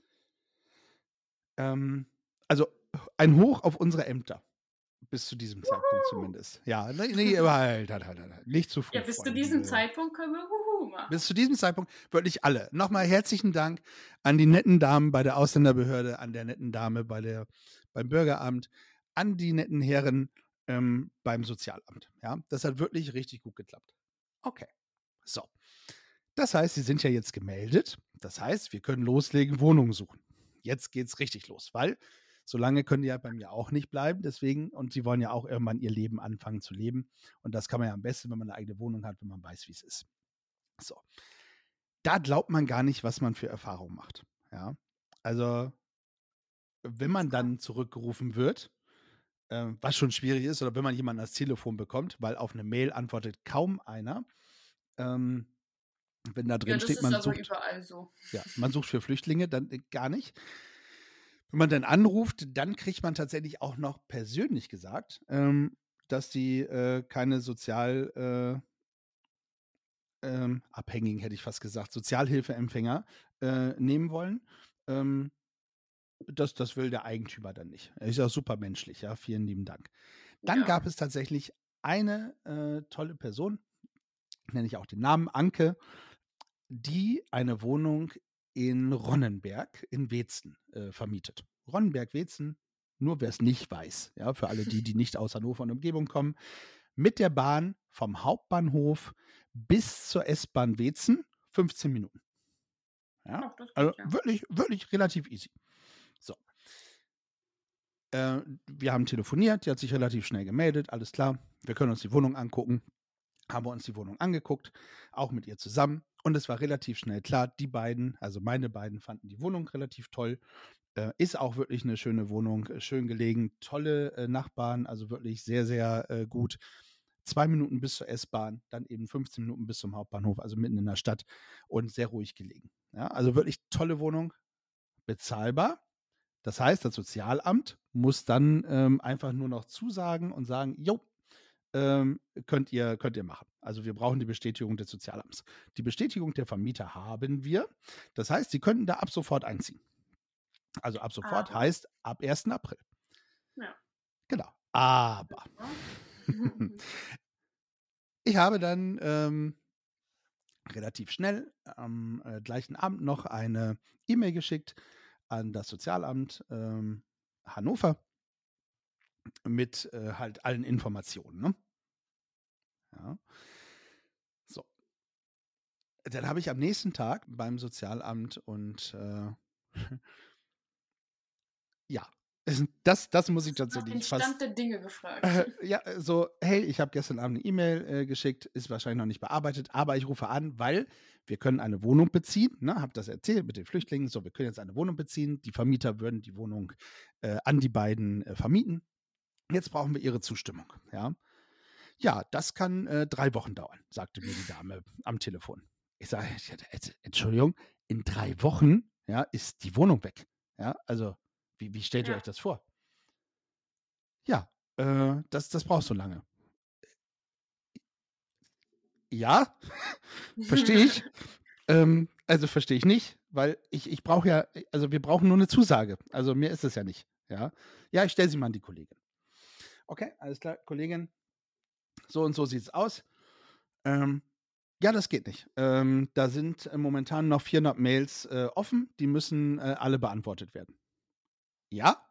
Ähm, also ein Hoch auf unsere Ämter. Bis zu diesem Zeitpunkt zumindest. Ja, nee, *laughs* nee, halt, halt, halt, halt. Nicht zu früh. Ja, bis zu diesem Zeitpunkt können wir Huhu machen. Bis zu diesem Zeitpunkt wirklich alle. Nochmal herzlichen Dank an die netten Damen bei der Ausländerbehörde, an der netten Dame bei der, beim Bürgeramt, an die netten Herren ähm, beim Sozialamt. Ja, das hat wirklich richtig gut geklappt. Okay. So. Das heißt, Sie sind ja jetzt gemeldet. Das heißt, wir können loslegen, Wohnungen suchen. Jetzt geht's richtig los, weil So lange können die ja bei mir auch nicht bleiben. Deswegen, und sie wollen ja auch irgendwann ihr Leben anfangen zu leben. Und das kann man ja am besten, wenn man eine eigene Wohnung hat, wenn man weiß, wie es ist. So. Da glaubt man gar nicht, was man für Erfahrungen macht. Ja. Also, wenn man dann zurückgerufen wird, äh, was schon schwierig ist, oder wenn man jemanden ans Telefon bekommt, weil auf eine Mail antwortet kaum einer. Ähm, wenn da drin Ja, steht, man sucht, überall so. ja, man sucht für Flüchtlinge, dann äh, gar nicht. Wenn man dann anruft, dann kriegt man tatsächlich auch noch persönlich gesagt, ähm, dass die äh, keine sozial äh, ähm, Abhängigen, hätte ich fast gesagt, Sozialhilfeempfänger äh, nehmen wollen. Ähm, das, das will der Eigentümer dann nicht. Er ist ja super menschlich, ja. Vielen lieben Dank. Dann Ja. gab es tatsächlich eine äh, tolle Person, nenne ich auch den Namen, Anke, die eine Wohnung in Ronnenberg in Wetzen äh, vermietet. Ronnenberg-Wetzen, nur wer es nicht weiß, ja, für alle die, die *laughs* nicht aus Hannover und Umgebung kommen, mit der Bahn vom Hauptbahnhof bis zur S-Bahn Wetzen 15 Minuten. Ja, Ach, also ja. wirklich, wirklich relativ easy. So. Äh, wir haben telefoniert, die hat sich relativ schnell gemeldet, alles klar. Wir können uns die Wohnung angucken. Haben wir uns die Wohnung angeguckt, auch mit ihr zusammen. Und es war relativ schnell klar, die beiden, also meine beiden, fanden die Wohnung relativ toll. Äh, ist auch wirklich eine schöne Wohnung, äh, schön gelegen, tolle äh, Nachbarn, also wirklich sehr, sehr äh, gut. Zwei Minuten bis zur S-Bahn, dann eben 15 Minuten bis zum Hauptbahnhof, also mitten in der Stadt und sehr ruhig gelegen. Ja, also wirklich tolle Wohnung, bezahlbar. Das heißt, das Sozialamt muss dann ähm, einfach nur noch zusagen und sagen, jo, ähm, könnt, ihr, könnt ihr machen. Also wir brauchen die Bestätigung des Sozialamts. Die Bestätigung der Vermieter haben wir. Das heißt, sie könnten da ab sofort einziehen. Also ab sofort Aber. heißt ab 1. April. Ja. Genau. Aber *laughs* *laughs* ich habe dann ähm, relativ schnell am äh, gleichen Abend noch eine E-Mail geschickt an das Sozialamt ähm, Hannover mit äh, halt allen Informationen. Ne? Ja. So. Dann habe ich am nächsten Tag beim Sozialamt und äh, *laughs* ja, das, das muss ich tatsächlich fast Stand der Dinge gefragt. äh, *laughs* ja, so, hey, ich habe gestern Abend eine E-Mail äh, geschickt, ist wahrscheinlich noch nicht bearbeitet, aber ich rufe an, weil wir können eine Wohnung beziehen, ne, habe das erzählt mit den Flüchtlingen, so, wir können jetzt eine Wohnung beziehen, die Vermieter würden die Wohnung äh, an die beiden äh, vermieten. Jetzt brauchen wir ihre Zustimmung, ja. Ja, das kann äh, drei Wochen dauern, sagte mir die Dame am Telefon. Ich sage, Entschuldigung, in drei Wochen, ja, ist die Wohnung weg. Ja, also, wie, wie stellt ihr Ja. euch das vor? Ja, äh, das, das brauchst du lange. Ja, *laughs* verstehe ich. *laughs* ähm, also verstehe ich nicht, weil ich, ich brauche ja, also wir brauchen nur eine Zusage. Also mir ist es ja nicht. Ja, ja ich stelle sie mal an die Kollegin. Okay, alles klar, Kollegin. So und so sieht es aus. Ähm, ja, das geht nicht. Ähm, da sind äh, momentan noch 400 Mails äh, offen. Die müssen äh, alle beantwortet werden. Ja,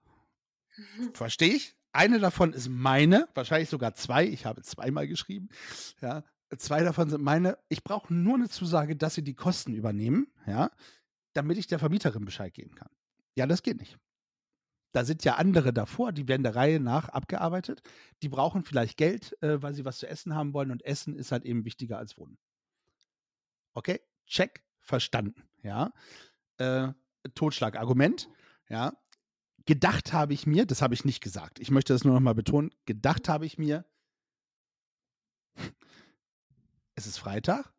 *laughs* verstehe ich. Eine davon ist meine, wahrscheinlich sogar zwei. Ich habe zweimal geschrieben. Ja, zwei davon sind meine. Ich brauche nur eine Zusage, dass sie die Kosten übernehmen, ja, damit ich der Vermieterin Bescheid geben kann. Ja, das geht nicht. Da sind ja andere davor, die werden der Reihe nach abgearbeitet. Die brauchen vielleicht Geld, äh, weil sie was zu essen haben wollen und Essen ist halt eben wichtiger als Wohnen. Okay, check, verstanden, ja. Äh, Totschlagargument, ja. Gedacht habe ich mir, das habe ich nicht gesagt, ich möchte das nur noch mal betonen, gedacht habe ich mir, es ist Freitag,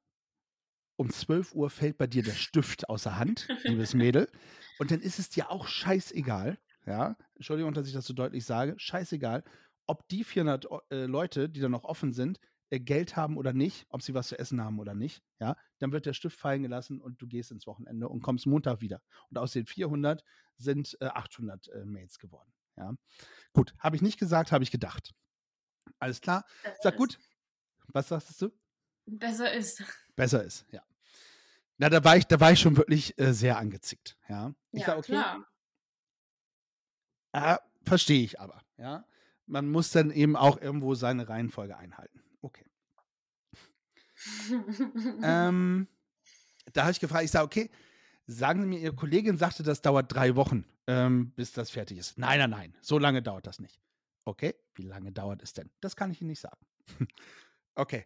um 12 Uhr fällt bei dir der Stift aus der Hand, liebes Mädel, und dann ist es dir auch scheißegal, ja, Entschuldigung, dass ich das so deutlich sage, scheißegal, ob die 400 O- äh, Leute, die da noch offen sind, äh, Geld haben oder nicht, ob sie was zu essen haben oder nicht, ja, dann wird der Stift fallen gelassen und du gehst ins Wochenende und kommst Montag wieder. Und aus den 400 sind äh, 800 äh, Mails geworden, ja. Gut, habe ich nicht gesagt, habe ich gedacht. Alles klar, Besser sag ist. gut, was sagst du? Besser ist. Besser ist, ja. Na, da war ich, da war ich schon wirklich äh, sehr angezickt, ja. Ich ja, sag, okay, klar. Ah, verstehe ich aber, ja. Man muss dann eben auch irgendwo seine Reihenfolge einhalten. Okay. Ähm, da habe ich gefragt, ich sage, okay, sagen Sie mir, Ihre Kollegin sagte, das dauert drei Wochen, ähm, bis das fertig ist. Nein, nein, nein, so lange dauert das nicht. Okay, wie lange dauert es denn? Das kann ich Ihnen nicht sagen. *laughs* okay,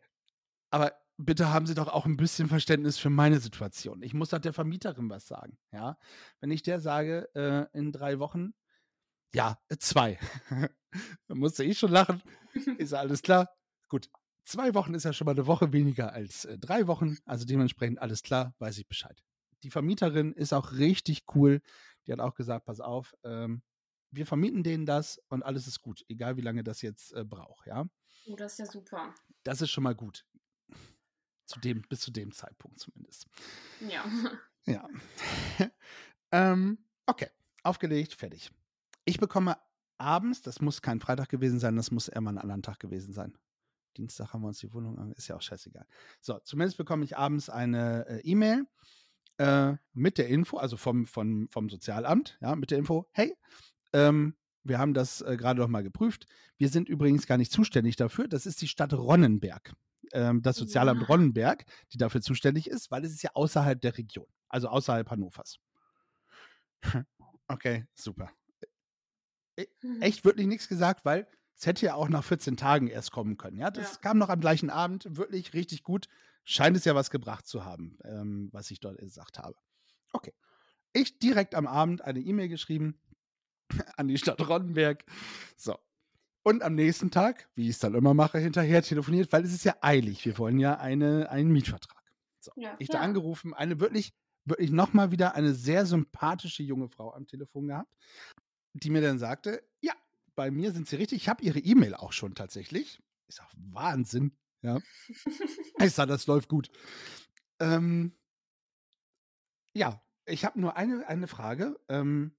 aber bitte haben Sie doch auch ein bisschen Verständnis für meine Situation. Ich muss doch der Vermieterin was sagen, ja? Wenn ich der sage, äh, in drei Wochen, ja, äh, zwei. *laughs* Dann musste ich schon lachen. Ist alles klar? Gut. Zwei Wochen ist ja schon mal eine Woche weniger als äh, drei Wochen. Also dementsprechend alles klar, weiß ich Bescheid. Die Vermieterin ist auch richtig cool. Die hat auch gesagt, pass auf, ähm, wir vermieten denen das und alles ist gut, egal wie lange das jetzt äh, braucht, ja. Oh, das ist ja super. Das ist schon mal gut. Zu dem, bis zu dem Zeitpunkt zumindest. Ja. Ja. *laughs* ähm, okay, aufgelegt, fertig. Ich bekomme abends, das muss kein Freitag gewesen sein, das muss eher mal ein anderen Tag gewesen sein. Dienstag haben wir uns die Wohnung an, ist ja auch scheißegal. So, zumindest bekomme ich abends eine äh, E-Mail äh, mit der Info, also vom, vom, vom Sozialamt, ja, mit der Info, hey, ähm, wir haben das äh, gerade noch mal geprüft. Wir sind übrigens gar nicht zuständig dafür. Das ist die Stadt Ronnenberg, ähm, das Sozialamt Ja. Ronnenberg, die dafür zuständig ist, weil es ist ja außerhalb der Region, also außerhalb Hannovers. *laughs* okay, super. Echt wirklich nichts gesagt, weil es hätte ja auch nach 14 Tagen erst kommen können. Ja, das Ja. kam noch am gleichen Abend, wirklich richtig gut. Scheint es ja was gebracht zu haben, ähm, was ich dort gesagt habe. Okay. Ich direkt am Abend eine E-Mail geschrieben *laughs* an die Stadt Ronnenberg. So. Und am nächsten Tag, wie ich es dann immer mache, hinterher telefoniert, weil es ist ja eilig. Wir wollen ja eine, einen Mietvertrag. So. Ja, Ich da angerufen, eine wirklich, wirklich nochmal wieder eine sehr sympathische junge Frau am Telefon gehabt, die mir dann sagte, ja, bei mir sind sie richtig. Ich habe ihre E-Mail auch schon tatsächlich. Ist auch Wahnsinn. Ja. *laughs* Ich sage, das läuft gut. Ähm, ja, ich habe nur eine, eine Frage. Ähm,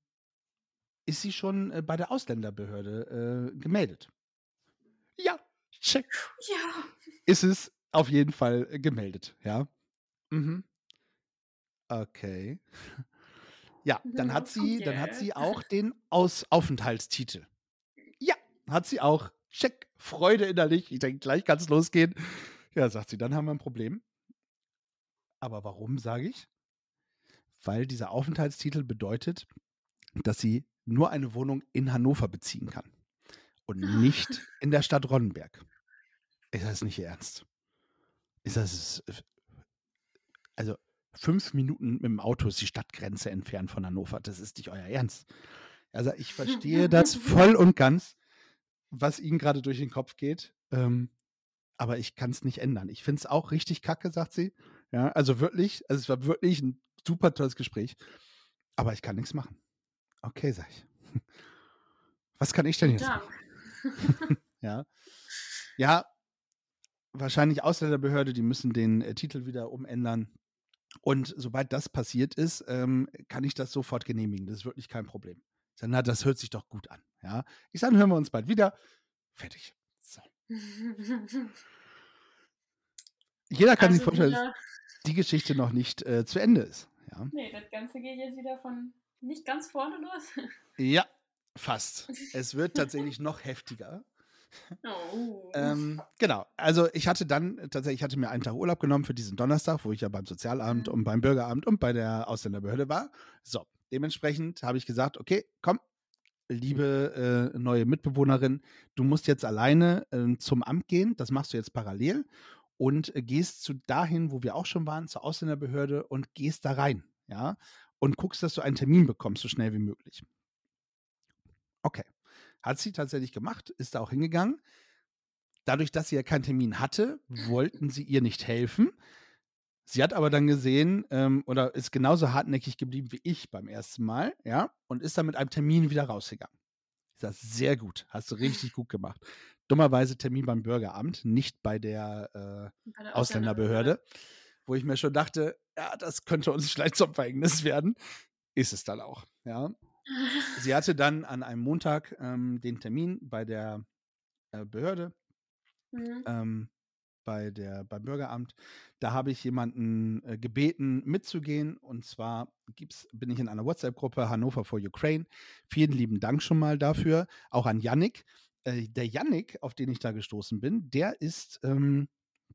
ist sie schon äh, bei der Ausländerbehörde äh, gemeldet? Ja, check. Ja. Ist es auf jeden Fall äh, gemeldet, ja. Mhm. Okay. Ja, dann Mhm, hat sie, dann hat sie *laughs* auch den Aus Aufenthaltstitel. Ja, hat sie auch. Check. Freude innerlich. Ich denke, gleich kann es losgehen. Ja, sagt sie, dann haben wir ein Problem. Aber warum, sage ich? Weil dieser Aufenthaltstitel bedeutet, dass sie nur eine Wohnung in Hannover beziehen kann und nicht *laughs* in der Stadt Ronnenberg. Ist das nicht ernst? Ist das. Also, fünf Minuten mit dem Auto ist die Stadtgrenze entfernt von Hannover. Das ist nicht euer Ernst. Also, ich verstehe *laughs* das voll und ganz, was Ihnen gerade durch den Kopf geht. Ähm, aber ich kann es nicht ändern. Ich finde es auch richtig kacke, sagt sie. Ja, also wirklich, also es war wirklich ein super tolles Gespräch. Aber ich kann nichts machen. Okay, sag ich. *laughs* Was kann ich denn jetzt Dank. machen? *laughs* Ja. Ja, wahrscheinlich Ausländerbehörde, die müssen den äh, Titel wieder umändern. Und sobald das passiert ist, ähm, kann ich das sofort genehmigen. Das ist wirklich kein Problem. Ich sage, na, das hört sich doch gut an. Ja. Ich sage, hören wir uns bald wieder. Fertig. So. *laughs* Jeder kann sich also vorstellen, dass die Geschichte noch nicht äh, zu Ende ist. Ja. nee, das Ganze geht jetzt wieder von nicht ganz vorne los. ja, fast. *laughs* Es wird tatsächlich noch heftiger. Oh. Ähm, genau. Also ich hatte dann tatsächlich, ich hatte mir einen Tag Urlaub genommen für diesen Donnerstag, wo ich ja beim Sozialamt Mhm. und beim Bürgeramt und bei der Ausländerbehörde war. So, dementsprechend habe ich gesagt, okay, komm, liebe äh, neue Mitbewohnerin, du musst jetzt alleine ähm, zum Amt gehen. Das machst du jetzt parallel und äh, gehst zu dahin, wo wir auch schon waren, zur Ausländerbehörde und gehst da rein, ja, und guckst, dass du einen Termin bekommst, so schnell wie möglich. Okay. Hat sie tatsächlich gemacht, ist da auch hingegangen. Dadurch, dass sie ja keinen Termin hatte, wollten sie ihr nicht helfen. Sie hat aber dann gesehen ähm, oder ist genauso hartnäckig geblieben wie ich beim ersten Mal, ja, und ist dann mit einem Termin wieder rausgegangen. Ich sage, sehr gut, hast du richtig gut gemacht. Dummerweise Termin beim Bürgeramt, nicht bei der äh, Bei der Ausländerbehörde, wo ich mir schon dachte, ja, das könnte uns *laughs* vielleicht zum Verhängnis werden. Ist es dann auch, ja. Sie hatte dann an einem Montag ähm, den Termin bei der äh, Behörde, Mhm. ähm, bei der, beim Bürgeramt. Da habe ich jemanden äh, gebeten, mitzugehen. Und zwar gibt's, bin ich in einer WhatsApp-Gruppe Hannover for Ukraine. Vielen lieben Dank schon mal dafür. Auch an Yannick. Äh, der Yannick, auf den ich da gestoßen bin, der ist ähm,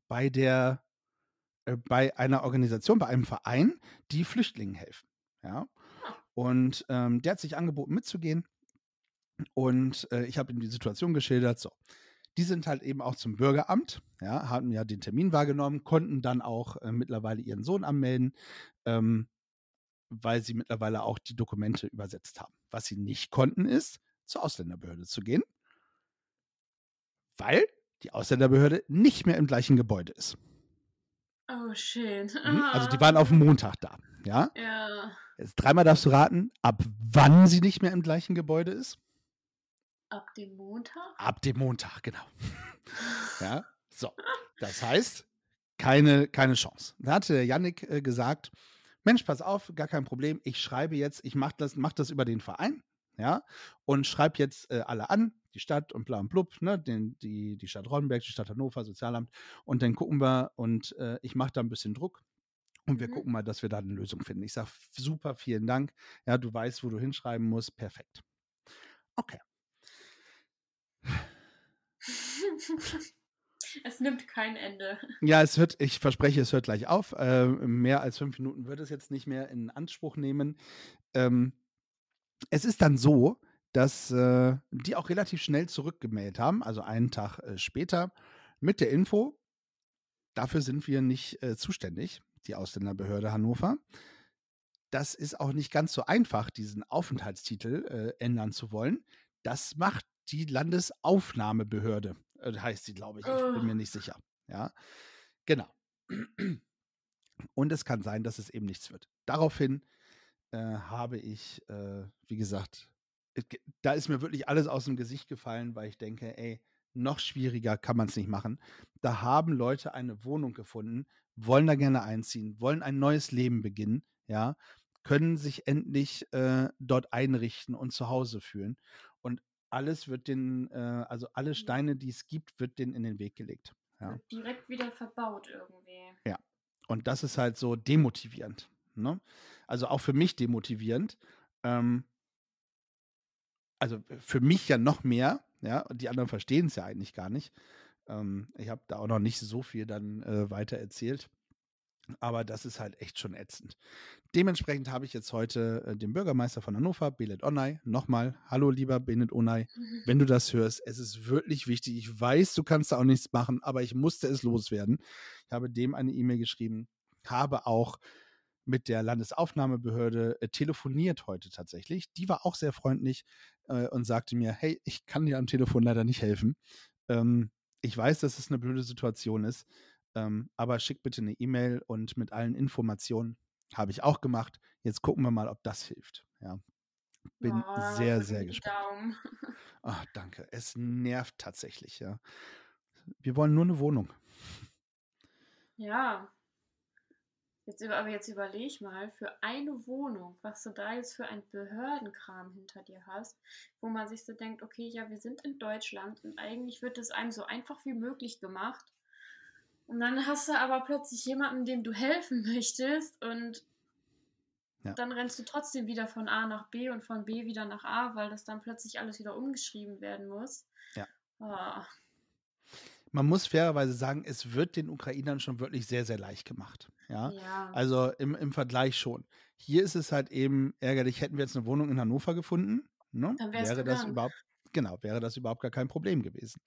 bei der äh, bei einer Organisation, bei einem Verein, die Flüchtlingen helfen. Ja. Und ähm, der hat sich angeboten, mitzugehen. Und äh, ich habe ihm die Situation geschildert. So, die sind halt eben auch zum Bürgeramt, ja, haben ja den Termin wahrgenommen, konnten dann auch äh, mittlerweile ihren Sohn anmelden, ähm, weil sie mittlerweile auch die Dokumente übersetzt haben. Was sie nicht konnten, ist, zur Ausländerbehörde zu gehen, weil die Ausländerbehörde nicht mehr im gleichen Gebäude ist. Oh, schön. Mhm. Also die waren auf dem Montag da, ja? Ja. Jetzt dreimal darfst du raten, ab wann sie nicht mehr im gleichen Gebäude ist. Ab dem Montag? Ab dem Montag, genau. *laughs* ja, so. Das heißt, keine, keine Chance. Da hatte Yannick äh, gesagt, Mensch, pass auf, gar kein Problem. Ich schreibe jetzt, ich mache das, mach das über den Verein, ja, und schreibe jetzt äh, alle an, die Stadt und bla und blub, ne, den, die, die Stadt Ronnenberg, die Stadt Hannover, Sozialamt. Und dann gucken wir und äh, ich mache da ein bisschen Druck. Und wir Mhm. gucken mal, dass wir da eine Lösung finden. Ich sage, super, vielen Dank. Ja, du weißt, wo du hinschreiben musst. Perfekt. Okay. *laughs* es nimmt kein Ende. Ja, es hört, ich verspreche, es hört gleich auf. Äh, mehr als fünf Minuten wird es jetzt nicht mehr in Anspruch nehmen. Ähm, es ist dann so, dass äh, die auch relativ schnell zurückgemeldet haben, also einen Tag äh, später, mit der Info, dafür sind wir nicht äh, zuständig, die Ausländerbehörde Hannover. Das ist auch nicht ganz so einfach, diesen Aufenthaltstitel äh, ändern zu wollen. Das macht die Landesaufnahmebehörde, äh, heißt sie, glaube ich. Ich bin mir nicht sicher. Ja, genau. Und es kann sein, dass es eben nichts wird. Daraufhin äh, habe ich, äh, wie gesagt, es ge- da ist mir wirklich alles aus dem Gesicht gefallen, weil ich denke, ey, noch schwieriger kann man es nicht machen. Da haben Leute eine Wohnung gefunden, wollen da gerne einziehen, wollen ein neues Leben beginnen, ja, können sich endlich äh, dort einrichten und zu Hause fühlen. Und alles wird den, äh, also alle Steine, die es gibt, wird denen in den Weg gelegt. Ja. Direkt wieder verbaut irgendwie. Ja. Und das ist halt so demotivierend. Ne? Also auch für mich demotivierend. Ähm, also für mich ja noch mehr, ja, und die anderen verstehen es ja eigentlich gar nicht. Ähm, ich habe da auch noch nicht so viel dann äh, weiter erzählt. Aber das ist halt echt schon ätzend. Dementsprechend habe ich jetzt heute äh, den Bürgermeister von Hannover, Benet Onay, nochmal. Hallo, lieber Benet Onay. *laughs* Wenn du das hörst, es ist wirklich wichtig. Ich weiß, du kannst da auch nichts machen, aber ich musste es loswerden. Ich habe dem eine E-Mail geschrieben, habe auch mit der Landesaufnahmebehörde äh, telefoniert heute tatsächlich. Die war auch sehr freundlich äh, und sagte mir, hey, ich kann dir am Telefon leider nicht helfen. Ähm, ich weiß, dass es eine blöde Situation ist, ähm, aber schick bitte eine E-Mail und mit allen Informationen habe ich auch gemacht. Jetzt gucken wir mal, ob das hilft. Ja. Bin Oh, sehr, sehr gespannt. Ach, *laughs* danke. Es nervt tatsächlich, ja. Wir wollen nur eine Wohnung. Ja. Jetzt, über- aber jetzt überleg mal, für eine Wohnung, was du da jetzt für ein Behördenkram hinter dir hast, wo man sich so denkt, okay, ja, wir sind in Deutschland und eigentlich wird es einem so einfach wie möglich gemacht. Und dann hast du aber plötzlich jemanden, dem du helfen *laughs* möchtest und Ja. dann rennst du trotzdem wieder von A nach B und von B wieder nach A, weil das dann plötzlich alles wieder umgeschrieben werden muss. Ja. Ah, Man muss fairerweise sagen, es wird den Ukrainern schon wirklich sehr, sehr leicht gemacht. Ja. ja. Also im, im Vergleich schon. Hier ist es halt eben ärgerlich, hätten wir jetzt eine Wohnung in Hannover gefunden, ne? Dann wäre das gegangen. überhaupt, genau, wäre das überhaupt gar kein Problem gewesen.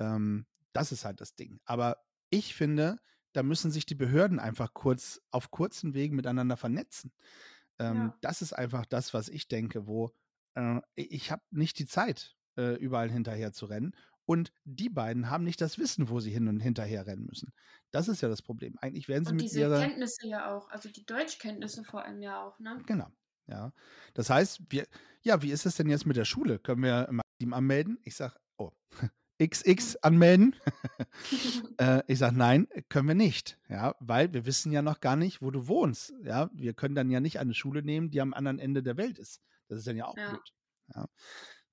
Ähm, das ist halt das Ding. Aber ich finde, da müssen sich die Behörden einfach kurz auf kurzen Wegen miteinander vernetzen. Ähm, Ja. Das ist einfach das, was ich denke, wo äh, ich habe nicht die Zeit, äh, überall hinterher zu rennen. Und die beiden haben nicht das Wissen, wo sie hin und hinterher rennen müssen. Das ist ja das Problem. Eigentlich werden sie Und mit diese ihrer Kenntnisse ja auch, also die Deutschkenntnisse vor allem ja auch, ne? Genau. Ja. Das heißt, wir, ja, wie ist es denn jetzt mit der Schule? Können wir Team anmelden? Ich sage, oh, *laughs* XX anmelden. *laughs* äh, ich sage, nein, können wir nicht. Ja, weil wir wissen ja noch gar nicht, wo du wohnst. Ja, wir können dann ja nicht eine Schule nehmen, die am anderen Ende der Welt ist. Das ist dann ja auch Ja. blöd. Ja.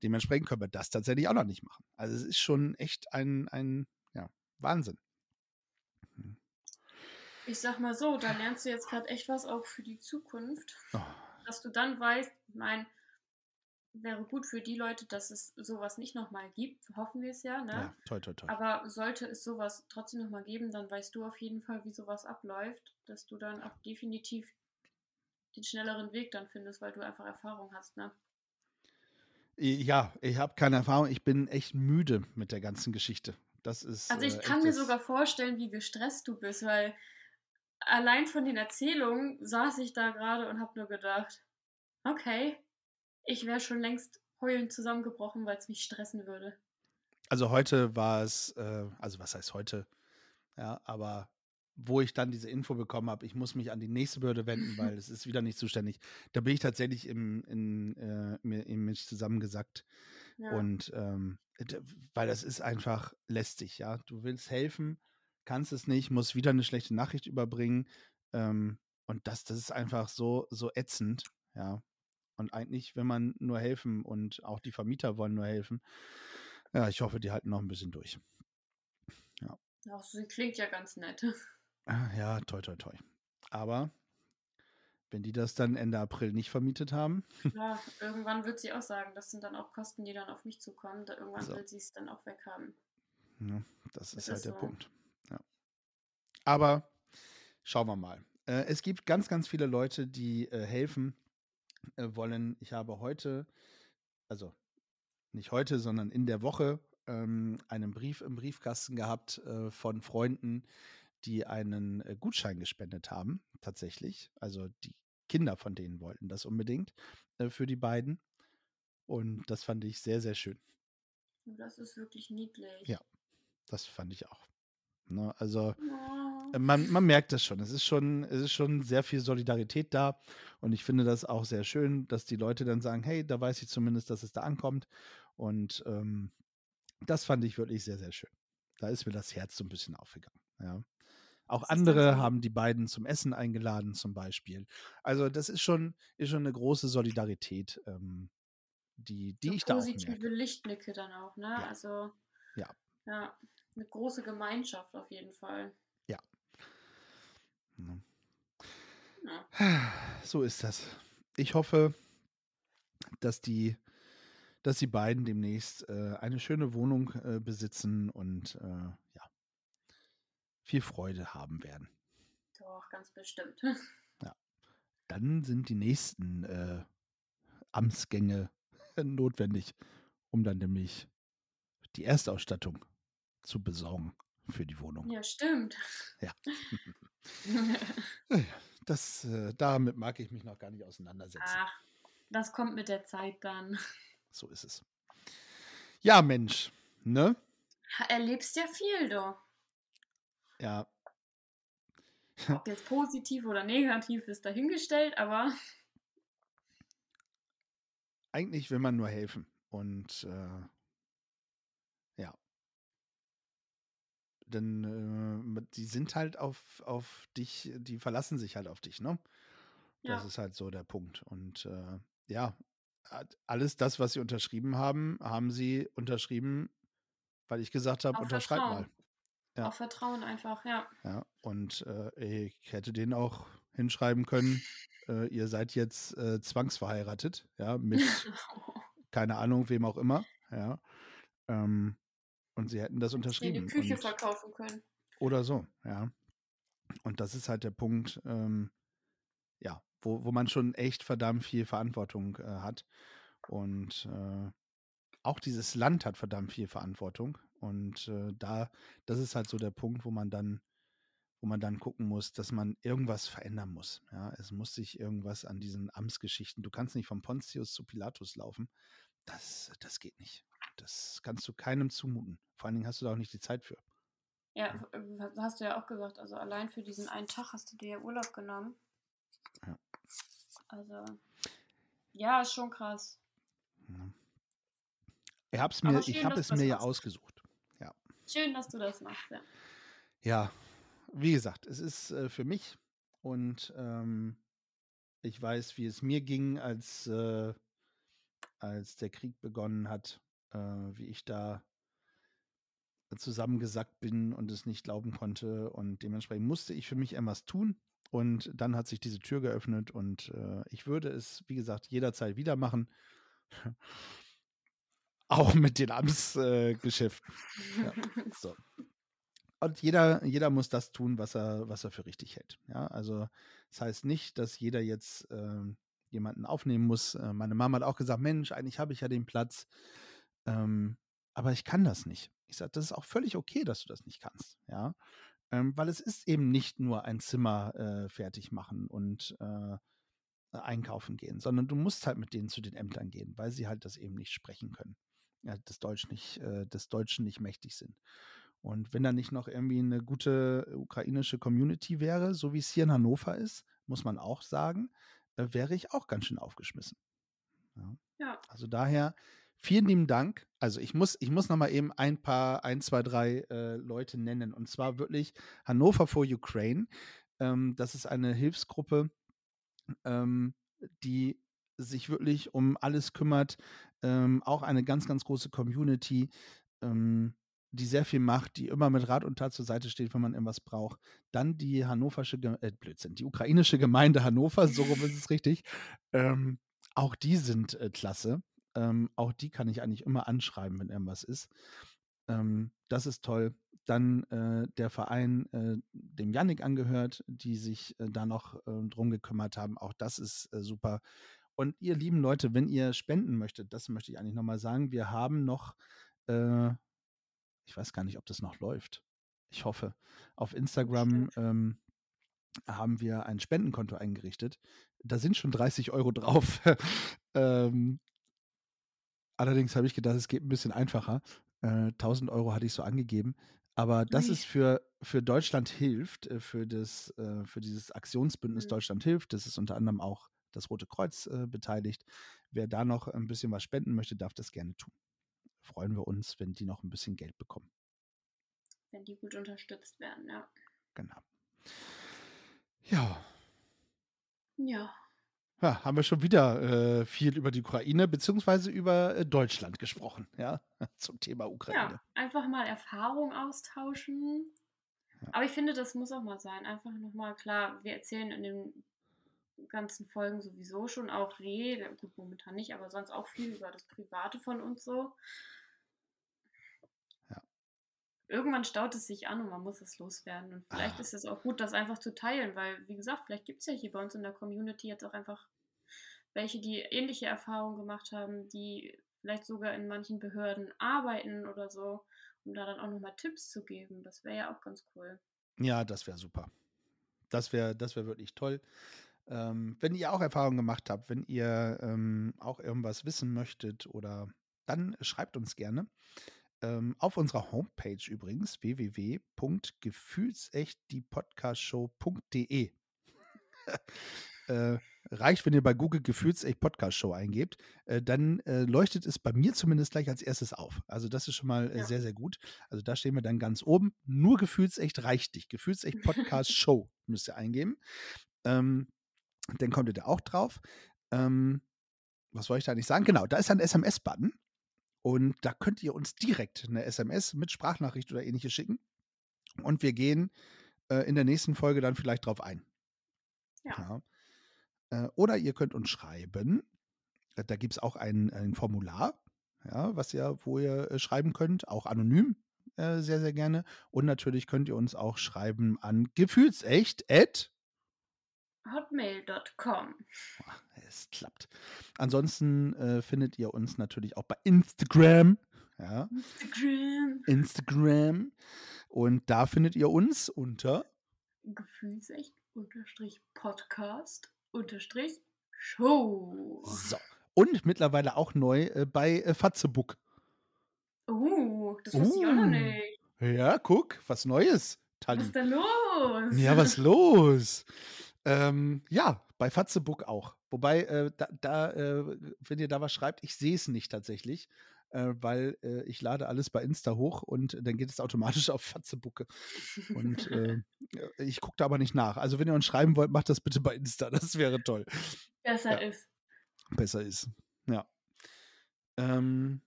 Dementsprechend können wir das tatsächlich auch noch nicht machen. Also es ist schon echt ein, ein ja, Wahnsinn. Hm. Ich sag mal so, da lernst du jetzt gerade echt was auch für die Zukunft, Oh, dass du dann weißt, ich meine, wäre gut für die Leute, dass es sowas nicht nochmal gibt, hoffen wir es ja, ne? ja, toll, toll, toll. Aber sollte es sowas trotzdem nochmal geben, dann weißt du auf jeden Fall, wie sowas abläuft, dass du dann auch definitiv den schnelleren Weg dann findest, weil du einfach Erfahrung hast, ne? Ja, ich habe keine Erfahrung. Ich bin echt müde mit der ganzen Geschichte. Das ist. Also ich äh, kann mir sogar vorstellen, wie gestresst du bist, weil allein von den Erzählungen saß ich da gerade und habe nur gedacht, okay, ich wäre schon längst heulend zusammengebrochen, weil es mich stressen würde. Also heute war es, äh, also was heißt heute? Ja, aber wo ich dann diese Info bekommen habe, ich muss mich an die nächste Behörde wenden, *laughs* weil es ist wieder nicht zuständig. Da bin ich tatsächlich im, in, äh, mir, in mich zusammengesackt. Ja. Und ähm, weil das ist einfach lästig, ja. Du willst helfen, kannst es nicht, musst wieder eine schlechte Nachricht überbringen. Ähm, und das, das ist einfach so, so ätzend, ja. Und eigentlich, wenn man nur helfen und auch die Vermieter wollen nur helfen, ja, ich hoffe, die halten noch ein bisschen durch. Ach, sie klingt ja ganz nett. *laughs* Ah, Ja, toi, toi, toi. Aber wenn die das dann Ende April nicht vermietet haben, Ja, irgendwann wird sie auch sagen, das sind dann auch Kosten, die dann auf mich zukommen. Da irgendwann So. will sie es dann auch weghaben. Ja, das Das ist halt ist der so. Punkt. Ja. Aber schauen wir mal. Äh, es gibt ganz, ganz viele Leute, die äh, helfen äh, wollen. Ich habe heute, also nicht heute, sondern in der Woche ähm, einen Brief im Briefkasten gehabt äh, von Freunden, die einen äh, Gutschein gespendet haben, tatsächlich. Also die Kinder von denen wollten das unbedingt äh, für die beiden. Und das fand ich sehr, sehr schön. Und Das ist wirklich niedlich. Ja. Das fand ich auch. Ne, also Oh. äh, man, man merkt das schon. Es ist schon, es ist schon sehr viel Solidarität da. Und ich finde das auch sehr schön, dass die Leute dann sagen, hey, da weiß ich zumindest, dass es da ankommt. Und ähm, das fand ich wirklich sehr, sehr schön. Da ist mir das Herz so ein bisschen aufgegangen. Ja. Auch andere haben die beiden zum Essen eingeladen, zum Beispiel. Also das ist schon, ist schon eine große Solidarität, ähm, die, die so ich da auch positive. Lichtblicke dann auch, ne? Ja. Also Ja. ja, eine große Gemeinschaft auf jeden Fall. Ne? Ja. *sighs* So ist das. Ich hoffe, dass die, dass die beiden demnächst äh, eine schöne Wohnung äh, besitzen und äh, ja, viel Freude haben werden. Doch, ganz bestimmt. Dann sind die nächsten äh, Amtsgänge *laughs* notwendig, um dann nämlich die Erstausstattung zu besorgen für die Wohnung. Ja, stimmt. *laughs* Ja. Das, äh, damit mag ich mich noch gar nicht auseinandersetzen. Ach, das kommt mit der Zeit dann. So ist es. Ja, Mensch, ne? Erlebst ja viel, du. Ja, Ob jetzt positiv oder negativ ist dahingestellt, aber eigentlich will man nur helfen. Und äh, ja. Denn äh, die sind halt auf, auf dich, die verlassen sich halt auf dich, ne? Das ja, ist halt so der Punkt. Und äh, ja, alles das, was sie unterschrieben haben, haben sie unterschrieben, weil ich gesagt habe, unterschreib mal. Vertrauen. Ja. auf Vertrauen einfach, ja. Ja, und äh, ich hätte denen auch hinschreiben können, *laughs* äh, ihr seid jetzt äh, zwangsverheiratet, ja, *laughs* mit keine Ahnung, wem auch immer, ja. Ähm, und sie hätten das unterschrieben. die Küche und, verkaufen können. oder so, ja. Und das ist halt der Punkt, ähm, ja, wo, wo man schon echt verdammt viel Verantwortung äh, hat. Und äh, auch dieses Land hat verdammt viel Verantwortung. Und äh, da, das ist halt so der Punkt, wo man dann, wo man dann gucken muss, dass man irgendwas verändern muss. Ja, es muss sich irgendwas an diesen Amtsgeschichten. Du kannst nicht vom Pontius zu Pilatus laufen. Das, das geht nicht. Das kannst du keinem zumuten. Vor allen Dingen hast du da auch nicht die Zeit für. Ja, hast du ja auch gesagt. Also allein für diesen einen Tag hast du dir ja Urlaub genommen. Ja. Also, ja, ist schon krass. Ja. Ich habe Aber mir, ich habe dass es mir ja ausgesucht. Schön, dass du das machst, ja. Ja, wie gesagt, es ist äh, für mich und ähm, ich weiß, wie es mir ging, als, äh, als der Krieg begonnen hat, äh, wie ich da zusammengesackt bin und es nicht glauben konnte und dementsprechend musste ich für mich etwas tun und dann hat sich diese Tür geöffnet und äh, ich würde es, wie gesagt, jederzeit wieder machen. Auch mit den Amtsgeschäften. Ja. *laughs* So. und jeder, jeder muss das tun, was er, was er für richtig hält. Ja, also das heißt nicht, dass jeder jetzt äh, jemanden aufnehmen muss. Äh, meine Mama hat auch gesagt, Mensch, eigentlich habe ich ja den Platz, ähm, aber ich kann das nicht. Ich sage, das ist auch völlig okay, dass du das nicht kannst. Ja, ähm, weil es ist eben nicht nur ein Zimmer äh, fertig machen und äh, einkaufen gehen, sondern du musst halt mit denen zu den Ämtern gehen, weil sie halt das eben nicht sprechen können, ja, des Deutsch nicht, äh, des Deutschen nicht mächtig sind. Und wenn da nicht noch irgendwie eine gute ukrainische Community wäre, so wie es hier in Hannover ist, muss man auch sagen, äh, wäre ich auch ganz schön aufgeschmissen. Ja. Ja. Also daher vielen lieben Dank. Also ich muss, ich muss noch mal eben ein paar, ein, zwei, drei äh, Leute nennen. Und zwar wirklich Hannover for Ukraine. Ähm, das ist eine Hilfsgruppe, ähm, die sich wirklich um alles kümmert. Ähm, auch eine ganz, ganz große Community. Ähm, die sehr viel macht, die immer mit Rat und Tat zur Seite steht, wenn man irgendwas braucht. Dann die hannoversche, äh, Blödsinn, die ukrainische Gemeinde Hannover, so rum ist es richtig. Ähm, auch die sind äh, klasse. Ähm, auch die kann ich eigentlich immer anschreiben, wenn irgendwas ist. Ähm, das ist toll. Dann äh, der Verein, äh, dem Yannick angehört, die sich äh, da noch äh, drum gekümmert haben. Auch das ist äh, super. Und ihr lieben Leute, wenn ihr spenden möchtet, das möchte ich eigentlich nochmal sagen, wir haben noch äh, ich weiß gar nicht, ob das noch läuft. Ich hoffe. Auf Instagram ähm, haben wir ein Spendenkonto eingerichtet. Da sind schon 30 Euro drauf. *laughs* ähm, allerdings habe ich gedacht, es geht ein bisschen einfacher. Äh, 1000 Euro hatte ich so angegeben. Aber das ist für, für Deutschland hilft, äh, für, das, äh, für dieses Aktionsbündnis Mhm. Deutschland hilft. Das ist unter anderem auch das Rote Kreuz äh, beteiligt. Wer da noch ein bisschen was spenden möchte, darf das gerne tun. Freuen wir uns, wenn die noch ein bisschen Geld bekommen. Wenn die gut unterstützt werden, ja. Genau. Ja, Ja. ja haben wir schon wieder äh, viel über die Ukraine beziehungsweise über äh, Deutschland gesprochen, ja, *laughs* zum Thema Ukraine. Ja, einfach mal Erfahrung austauschen. Ja. Aber ich finde, das muss auch mal sein. Einfach nochmal, klar, wir erzählen in den ganzen Folgen sowieso schon auch Reh, gut, momentan nicht, aber sonst auch viel über das Private von uns so. Ja. Irgendwann staut es sich an und man muss es loswerden. Und vielleicht Ah. ist es auch gut, das einfach zu teilen, weil, wie gesagt, vielleicht gibt es ja hier bei uns in der Community jetzt auch einfach welche, die ähnliche Erfahrungen gemacht haben, die vielleicht sogar in manchen Behörden arbeiten oder so, um da dann auch nochmal Tipps zu geben. Das wäre ja auch ganz cool. Ja, das wäre super. Das wäre das wär wirklich toll. Ähm, wenn ihr auch Erfahrungen gemacht habt, wenn ihr ähm, auch irgendwas wissen möchtet oder dann schreibt uns gerne. Ähm, auf unserer Homepage übrigens www.gefühlsechtdiepodcastshow.de *laughs* äh, reicht, wenn ihr bei Google Gefühlsecht Podcast Show eingebt, äh, dann äh, leuchtet es bei mir zumindest gleich als erstes auf. Also das ist schon mal äh, Ja. sehr, sehr gut. Also da stehen wir dann ganz oben. Nur Gefühlsecht reicht nicht. Gefühlsecht Podcast Show müsst ihr eingeben. Ähm, dann kommt ihr da auch drauf. Ähm, was soll ich da nicht sagen? Genau, da ist ein SMS-Button. Und da könnt ihr uns direkt eine SMS mit Sprachnachricht oder ähnliches schicken. Und wir gehen äh, in der nächsten Folge dann vielleicht drauf ein. Ja. Ja. Äh, oder ihr könnt uns schreiben. Äh, Da gibt es auch ein, ein Formular, ja, was ihr, wo ihr äh, schreiben könnt, auch anonym, äh, sehr, sehr gerne. Und natürlich könnt ihr uns auch schreiben an gefühlsecht Hotmail.com. es klappt. Ansonsten äh, findet ihr uns natürlich auch bei Instagram. Ja, Instagram. Instagram. Und da findet ihr uns unter Gefühlsecht unterstrich Podcast unterstrich Show. so. Und mittlerweile auch neu äh, bei äh, Fatzebook. Uh, das wusste ich auch noch Uh. nicht. Ja, guck, was Neues, Was Tali. ist denn los? Ja, was los? Ähm, ja, bei Fatzebook auch. Wobei, äh, da, da äh, wenn ihr da was schreibt, ich sehe es nicht tatsächlich, äh, weil äh, ich lade alles bei Insta hoch und dann geht es automatisch *laughs* auf Fatzebook. Und äh, ich gucke da aber nicht nach. Also, wenn ihr uns schreiben wollt, macht das bitte bei Insta. *laughs* Das wäre toll. Besser Ja. ist. Besser ist. Ja. Ähm,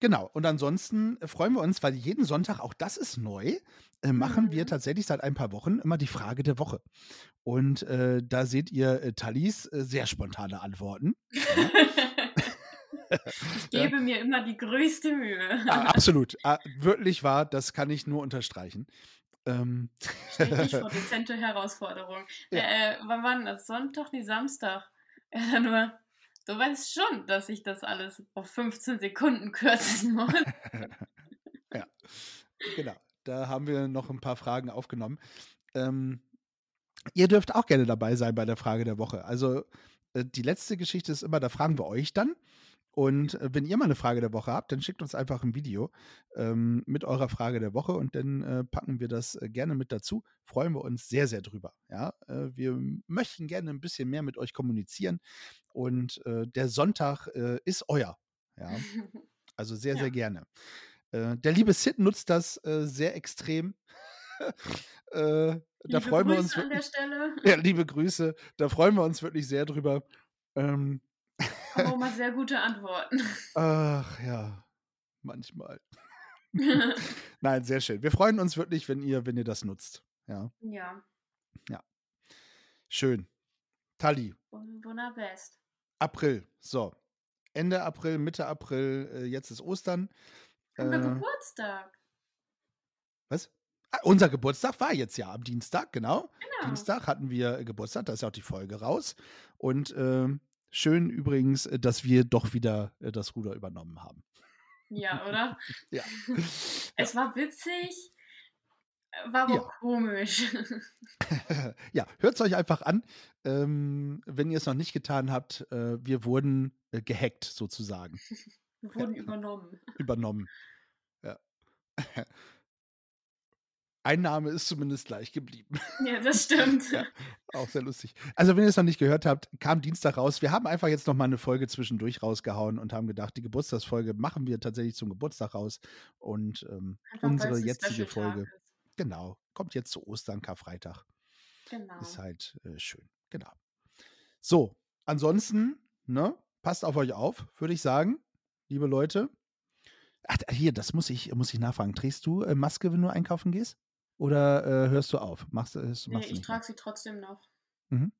genau. Und ansonsten freuen wir uns, weil jeden Sonntag, auch das ist neu, äh, machen wir Mhm. tatsächlich seit ein paar Wochen immer die Frage der Woche. Und äh, da seht ihr äh, Talis äh, sehr spontane Antworten. *laughs* Ich *laughs* gebe mir immer die größte Mühe. Ah, *laughs* absolut. Ah, wirklich wahr, das kann ich nur unterstreichen. Ähm. Stell dich vor dezente Herausforderung. Ja. Äh, wann war denn das? Sonntag, nee, Samstag. Ja, nur, du weißt schon, dass ich das alles auf 15 Sekunden *laughs* kürzen muss. *laughs* ja, genau. Da haben wir noch ein paar Fragen aufgenommen. Ähm, ihr dürft auch gerne dabei sein bei der Frage der Woche. Also äh, die letzte Geschichte ist immer, da fragen wir euch dann. Und äh, wenn ihr mal eine Frage der Woche habt, dann schickt uns einfach ein Video ähm, mit eurer Frage der Woche und dann äh, packen wir das äh, gerne mit dazu. Freuen wir uns sehr, sehr drüber. Ja, äh, wir möchten gerne ein bisschen mehr mit euch kommunizieren und äh, der Sonntag ist euer. Ja, *laughs* also sehr, Ja. sehr gerne. der liebe Sid nutzt das sehr extrem. *laughs* äh, da Liebe freuen wir uns Grüße an der. Stelle. *laughs* Ja, liebe Grüße. Da freuen wir uns wirklich sehr drüber. Ähm, *laughs* Auch mal sehr gute Antworten. ach ja, manchmal. *laughs* *laughs* Nein, sehr schön. Wir freuen uns wirklich, wenn ihr, wenn ihr das nutzt. Ja, ja, schön. Tali, wun- wunderbest. April. So, Ende April, Mitte April, äh, jetzt ist Ostern. Wir Äh, Geburtstag? was? Ah, unser Geburtstag war jetzt ja am Dienstag, genau. Genau. Dienstag hatten wir Geburtstag, da ist ja auch die Folge raus. Und ähm, schön übrigens, äh, dass wir doch wieder äh, das Ruder übernommen haben. Ja, *laughs* oder? *laughs* Ja. Es war witzig, war aber Ja. komisch. *laughs* ja, hört es euch einfach an. Ähm, wenn ihr es noch nicht getan habt, äh, wir wurden äh, gehackt sozusagen, Wir wurden übernommen. übernommen. Ja. Einnahme ist zumindest gleich geblieben. Ja, das *laughs* stimmt. Ja. Auch sehr lustig. Also, wenn ihr es noch nicht gehört habt, kam Dienstag raus. Wir haben einfach jetzt noch mal eine Folge zwischendurch rausgehauen und haben gedacht, die Geburtstagsfolge machen wir tatsächlich zum Geburtstag raus. Und ähm, unsere ein jetzige Folge, genau, kommt jetzt zu Ostern, Karfreitag. Genau. Ist halt äh, schön. Genau. So, ansonsten, ne, passt auf euch auf, würde ich sagen, liebe Leute. Ach, hier, das muss ich, muss ich nachfragen. Trägst du äh, Maske, wenn du einkaufen gehst? Oder äh, hörst du auf? Machst, du- machst, Nee, machst ich trage sie trotzdem noch. Mhm.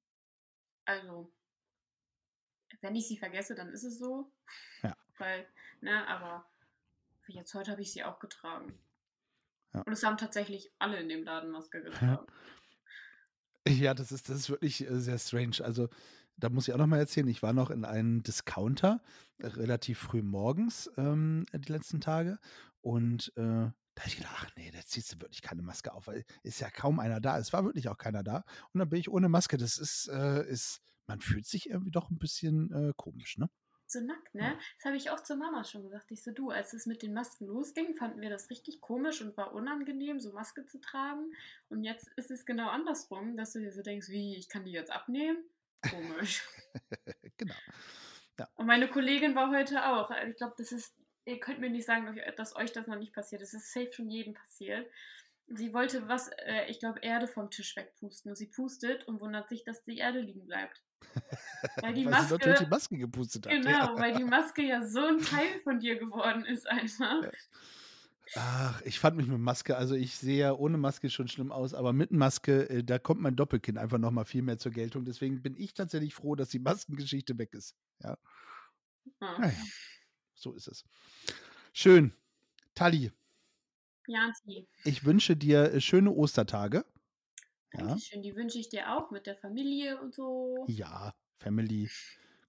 Also, wenn ich sie vergesse, dann ist es so. Ja. *laughs* Weil, ne, aber jetzt heute habe ich sie auch getragen. Ja. Und es haben tatsächlich alle in dem Laden Maske *laughs* getragen. Ja, das ist, das ist wirklich äh, sehr strange. Also, da muss ich auch noch mal erzählen, ich war noch in einem Discounter äh, relativ früh morgens ähm, die letzten Tage und äh, da habe ich gedacht, ach nee, da ziehst du wirklich keine Maske auf, weil ist ja kaum einer da. Es war wirklich auch keiner da. Und dann bin ich ohne Maske. Das ist, äh, ist man fühlt sich irgendwie doch ein bisschen äh, komisch, ne? So nackt, ne? Das habe ich auch zur Mama schon gesagt. Ich so, du, als es mit den Masken losging, fanden wir das richtig komisch und war unangenehm, so Maske zu tragen. Und jetzt ist es genau andersrum, dass du dir so denkst, wie, ich kann die jetzt abnehmen? Komisch. *laughs* genau. Und meine Kollegin war heute auch. Also Ich glaube, das ist, ihr könnt mir nicht sagen, dass euch- das noch nicht passiert ist. Es ist safe schon jedem passiert. Sie wollte was, äh, ich glaube, Erde vom Tisch wegpusten. Und sie pustet und wundert sich, dass die Erde liegen bleibt. *laughs* Weil die Weil sie dort durch die Maske, Maske gepustet hat. genau, Ja. weil die Maske ja so ein *laughs* Teil von dir geworden ist einfach. Ja. Ach, ich fand mich mit Maske, also ich sehe ja ohne Maske schon schlimm aus, aber mit Maske, äh, da kommt mein Doppelkinn einfach noch mal viel mehr zur Geltung. Deswegen bin ich tatsächlich froh, dass die Maskengeschichte weg ist. Ja, Ja. naja, so ist es. Schön. Tali, Janti, ich wünsche dir äh, schöne Ostertage. Ja, Dankeschön. Die wünsche ich dir auch mit der Familie und so. ja, Family.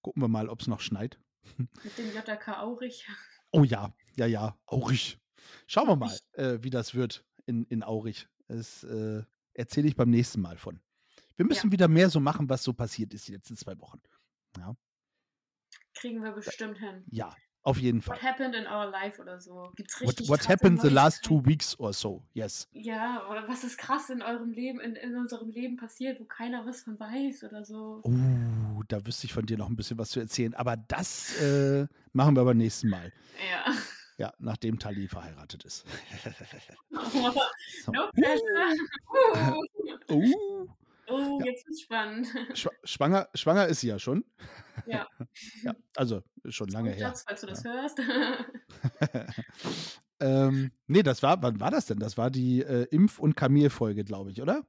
Gucken wir mal, ob es noch schneit. *laughs* Mit dem JK Aurich. Oh ja, ja, ja, Aurich. Schauen wir mal, äh, wie das wird in, in Aurich. Das äh, erzähle ich beim nächsten Mal von. Wir müssen Ja. wieder mehr so machen, was so passiert ist die letzten zwei Wochen. Ja, Kriegen wir bestimmt hin. ja auf jeden Fall. What happened in our life oder so? Gibt's What, richtig what krasse happened the last two weeks or so? Yes. Ja, oder was ist krass in eurem Leben, in, in unserem Leben passiert, wo keiner was von weiß oder so. Uh, da wüsste ich von dir noch ein bisschen was zu erzählen. Aber das äh, machen wir beim nächsten Mal. Ja. Ja, nachdem Tali verheiratet ist. *laughs* no pressure. *laughs* Uh. Uh, Oh, Ja. jetzt wird's spannend. schwa- schwanger, schwanger ist sie ja schon. Ja. *laughs* ja, also schon lange Gut, her. Schatz, falls du das hörst. *laughs* ähm, nee, das war, wann war das denn? Das war die äh, Impf- und Kamel-Folge, glaube ich, oder?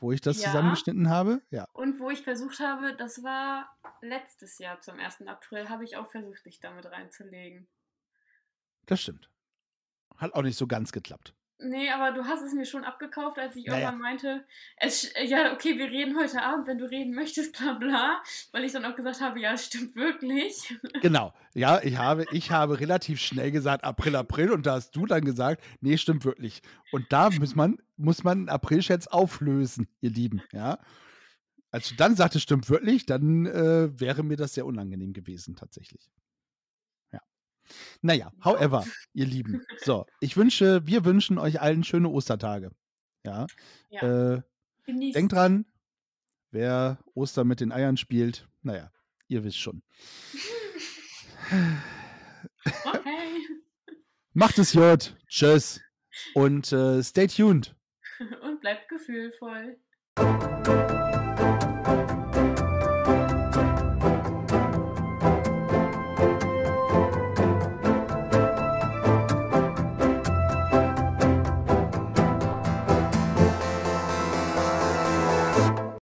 wo ich das zusammengeschnitten habe. Ja. Und wo ich versucht habe, das war letztes Jahr zum 1. April, habe ich auch versucht, dich damit reinzulegen. Das stimmt. Hat auch nicht so ganz geklappt. Nee, aber du hast es mir schon abgekauft, als ich Naja. irgendwann meinte, es, ja, okay, wir reden heute Abend, wenn du reden möchtest, bla bla. Weil ich dann auch gesagt habe, ja, es stimmt wirklich. *laughs* Genau. Ja, ich habe, ich habe relativ schnell gesagt, April, April, und da hast du dann gesagt, nee, stimmt wirklich. Und da muss man, muss man einen April-Scherz auflösen, ihr Lieben, ja. Als du dann sagtest, stimmt wirklich, dann äh, wäre mir das sehr unangenehm gewesen, tatsächlich. Ja. Naja, however, ihr Lieben. So, ich wünsche, wir wünschen euch allen schöne Ostertage. Ja. Ja, Äh, denkt dran, wer Ostern mit den Eiern spielt, naja, ihr wisst schon. Okay. *laughs* Macht es gut. Tschüss. Und äh, stay tuned. *laughs* Und bleibt gefühlvoll.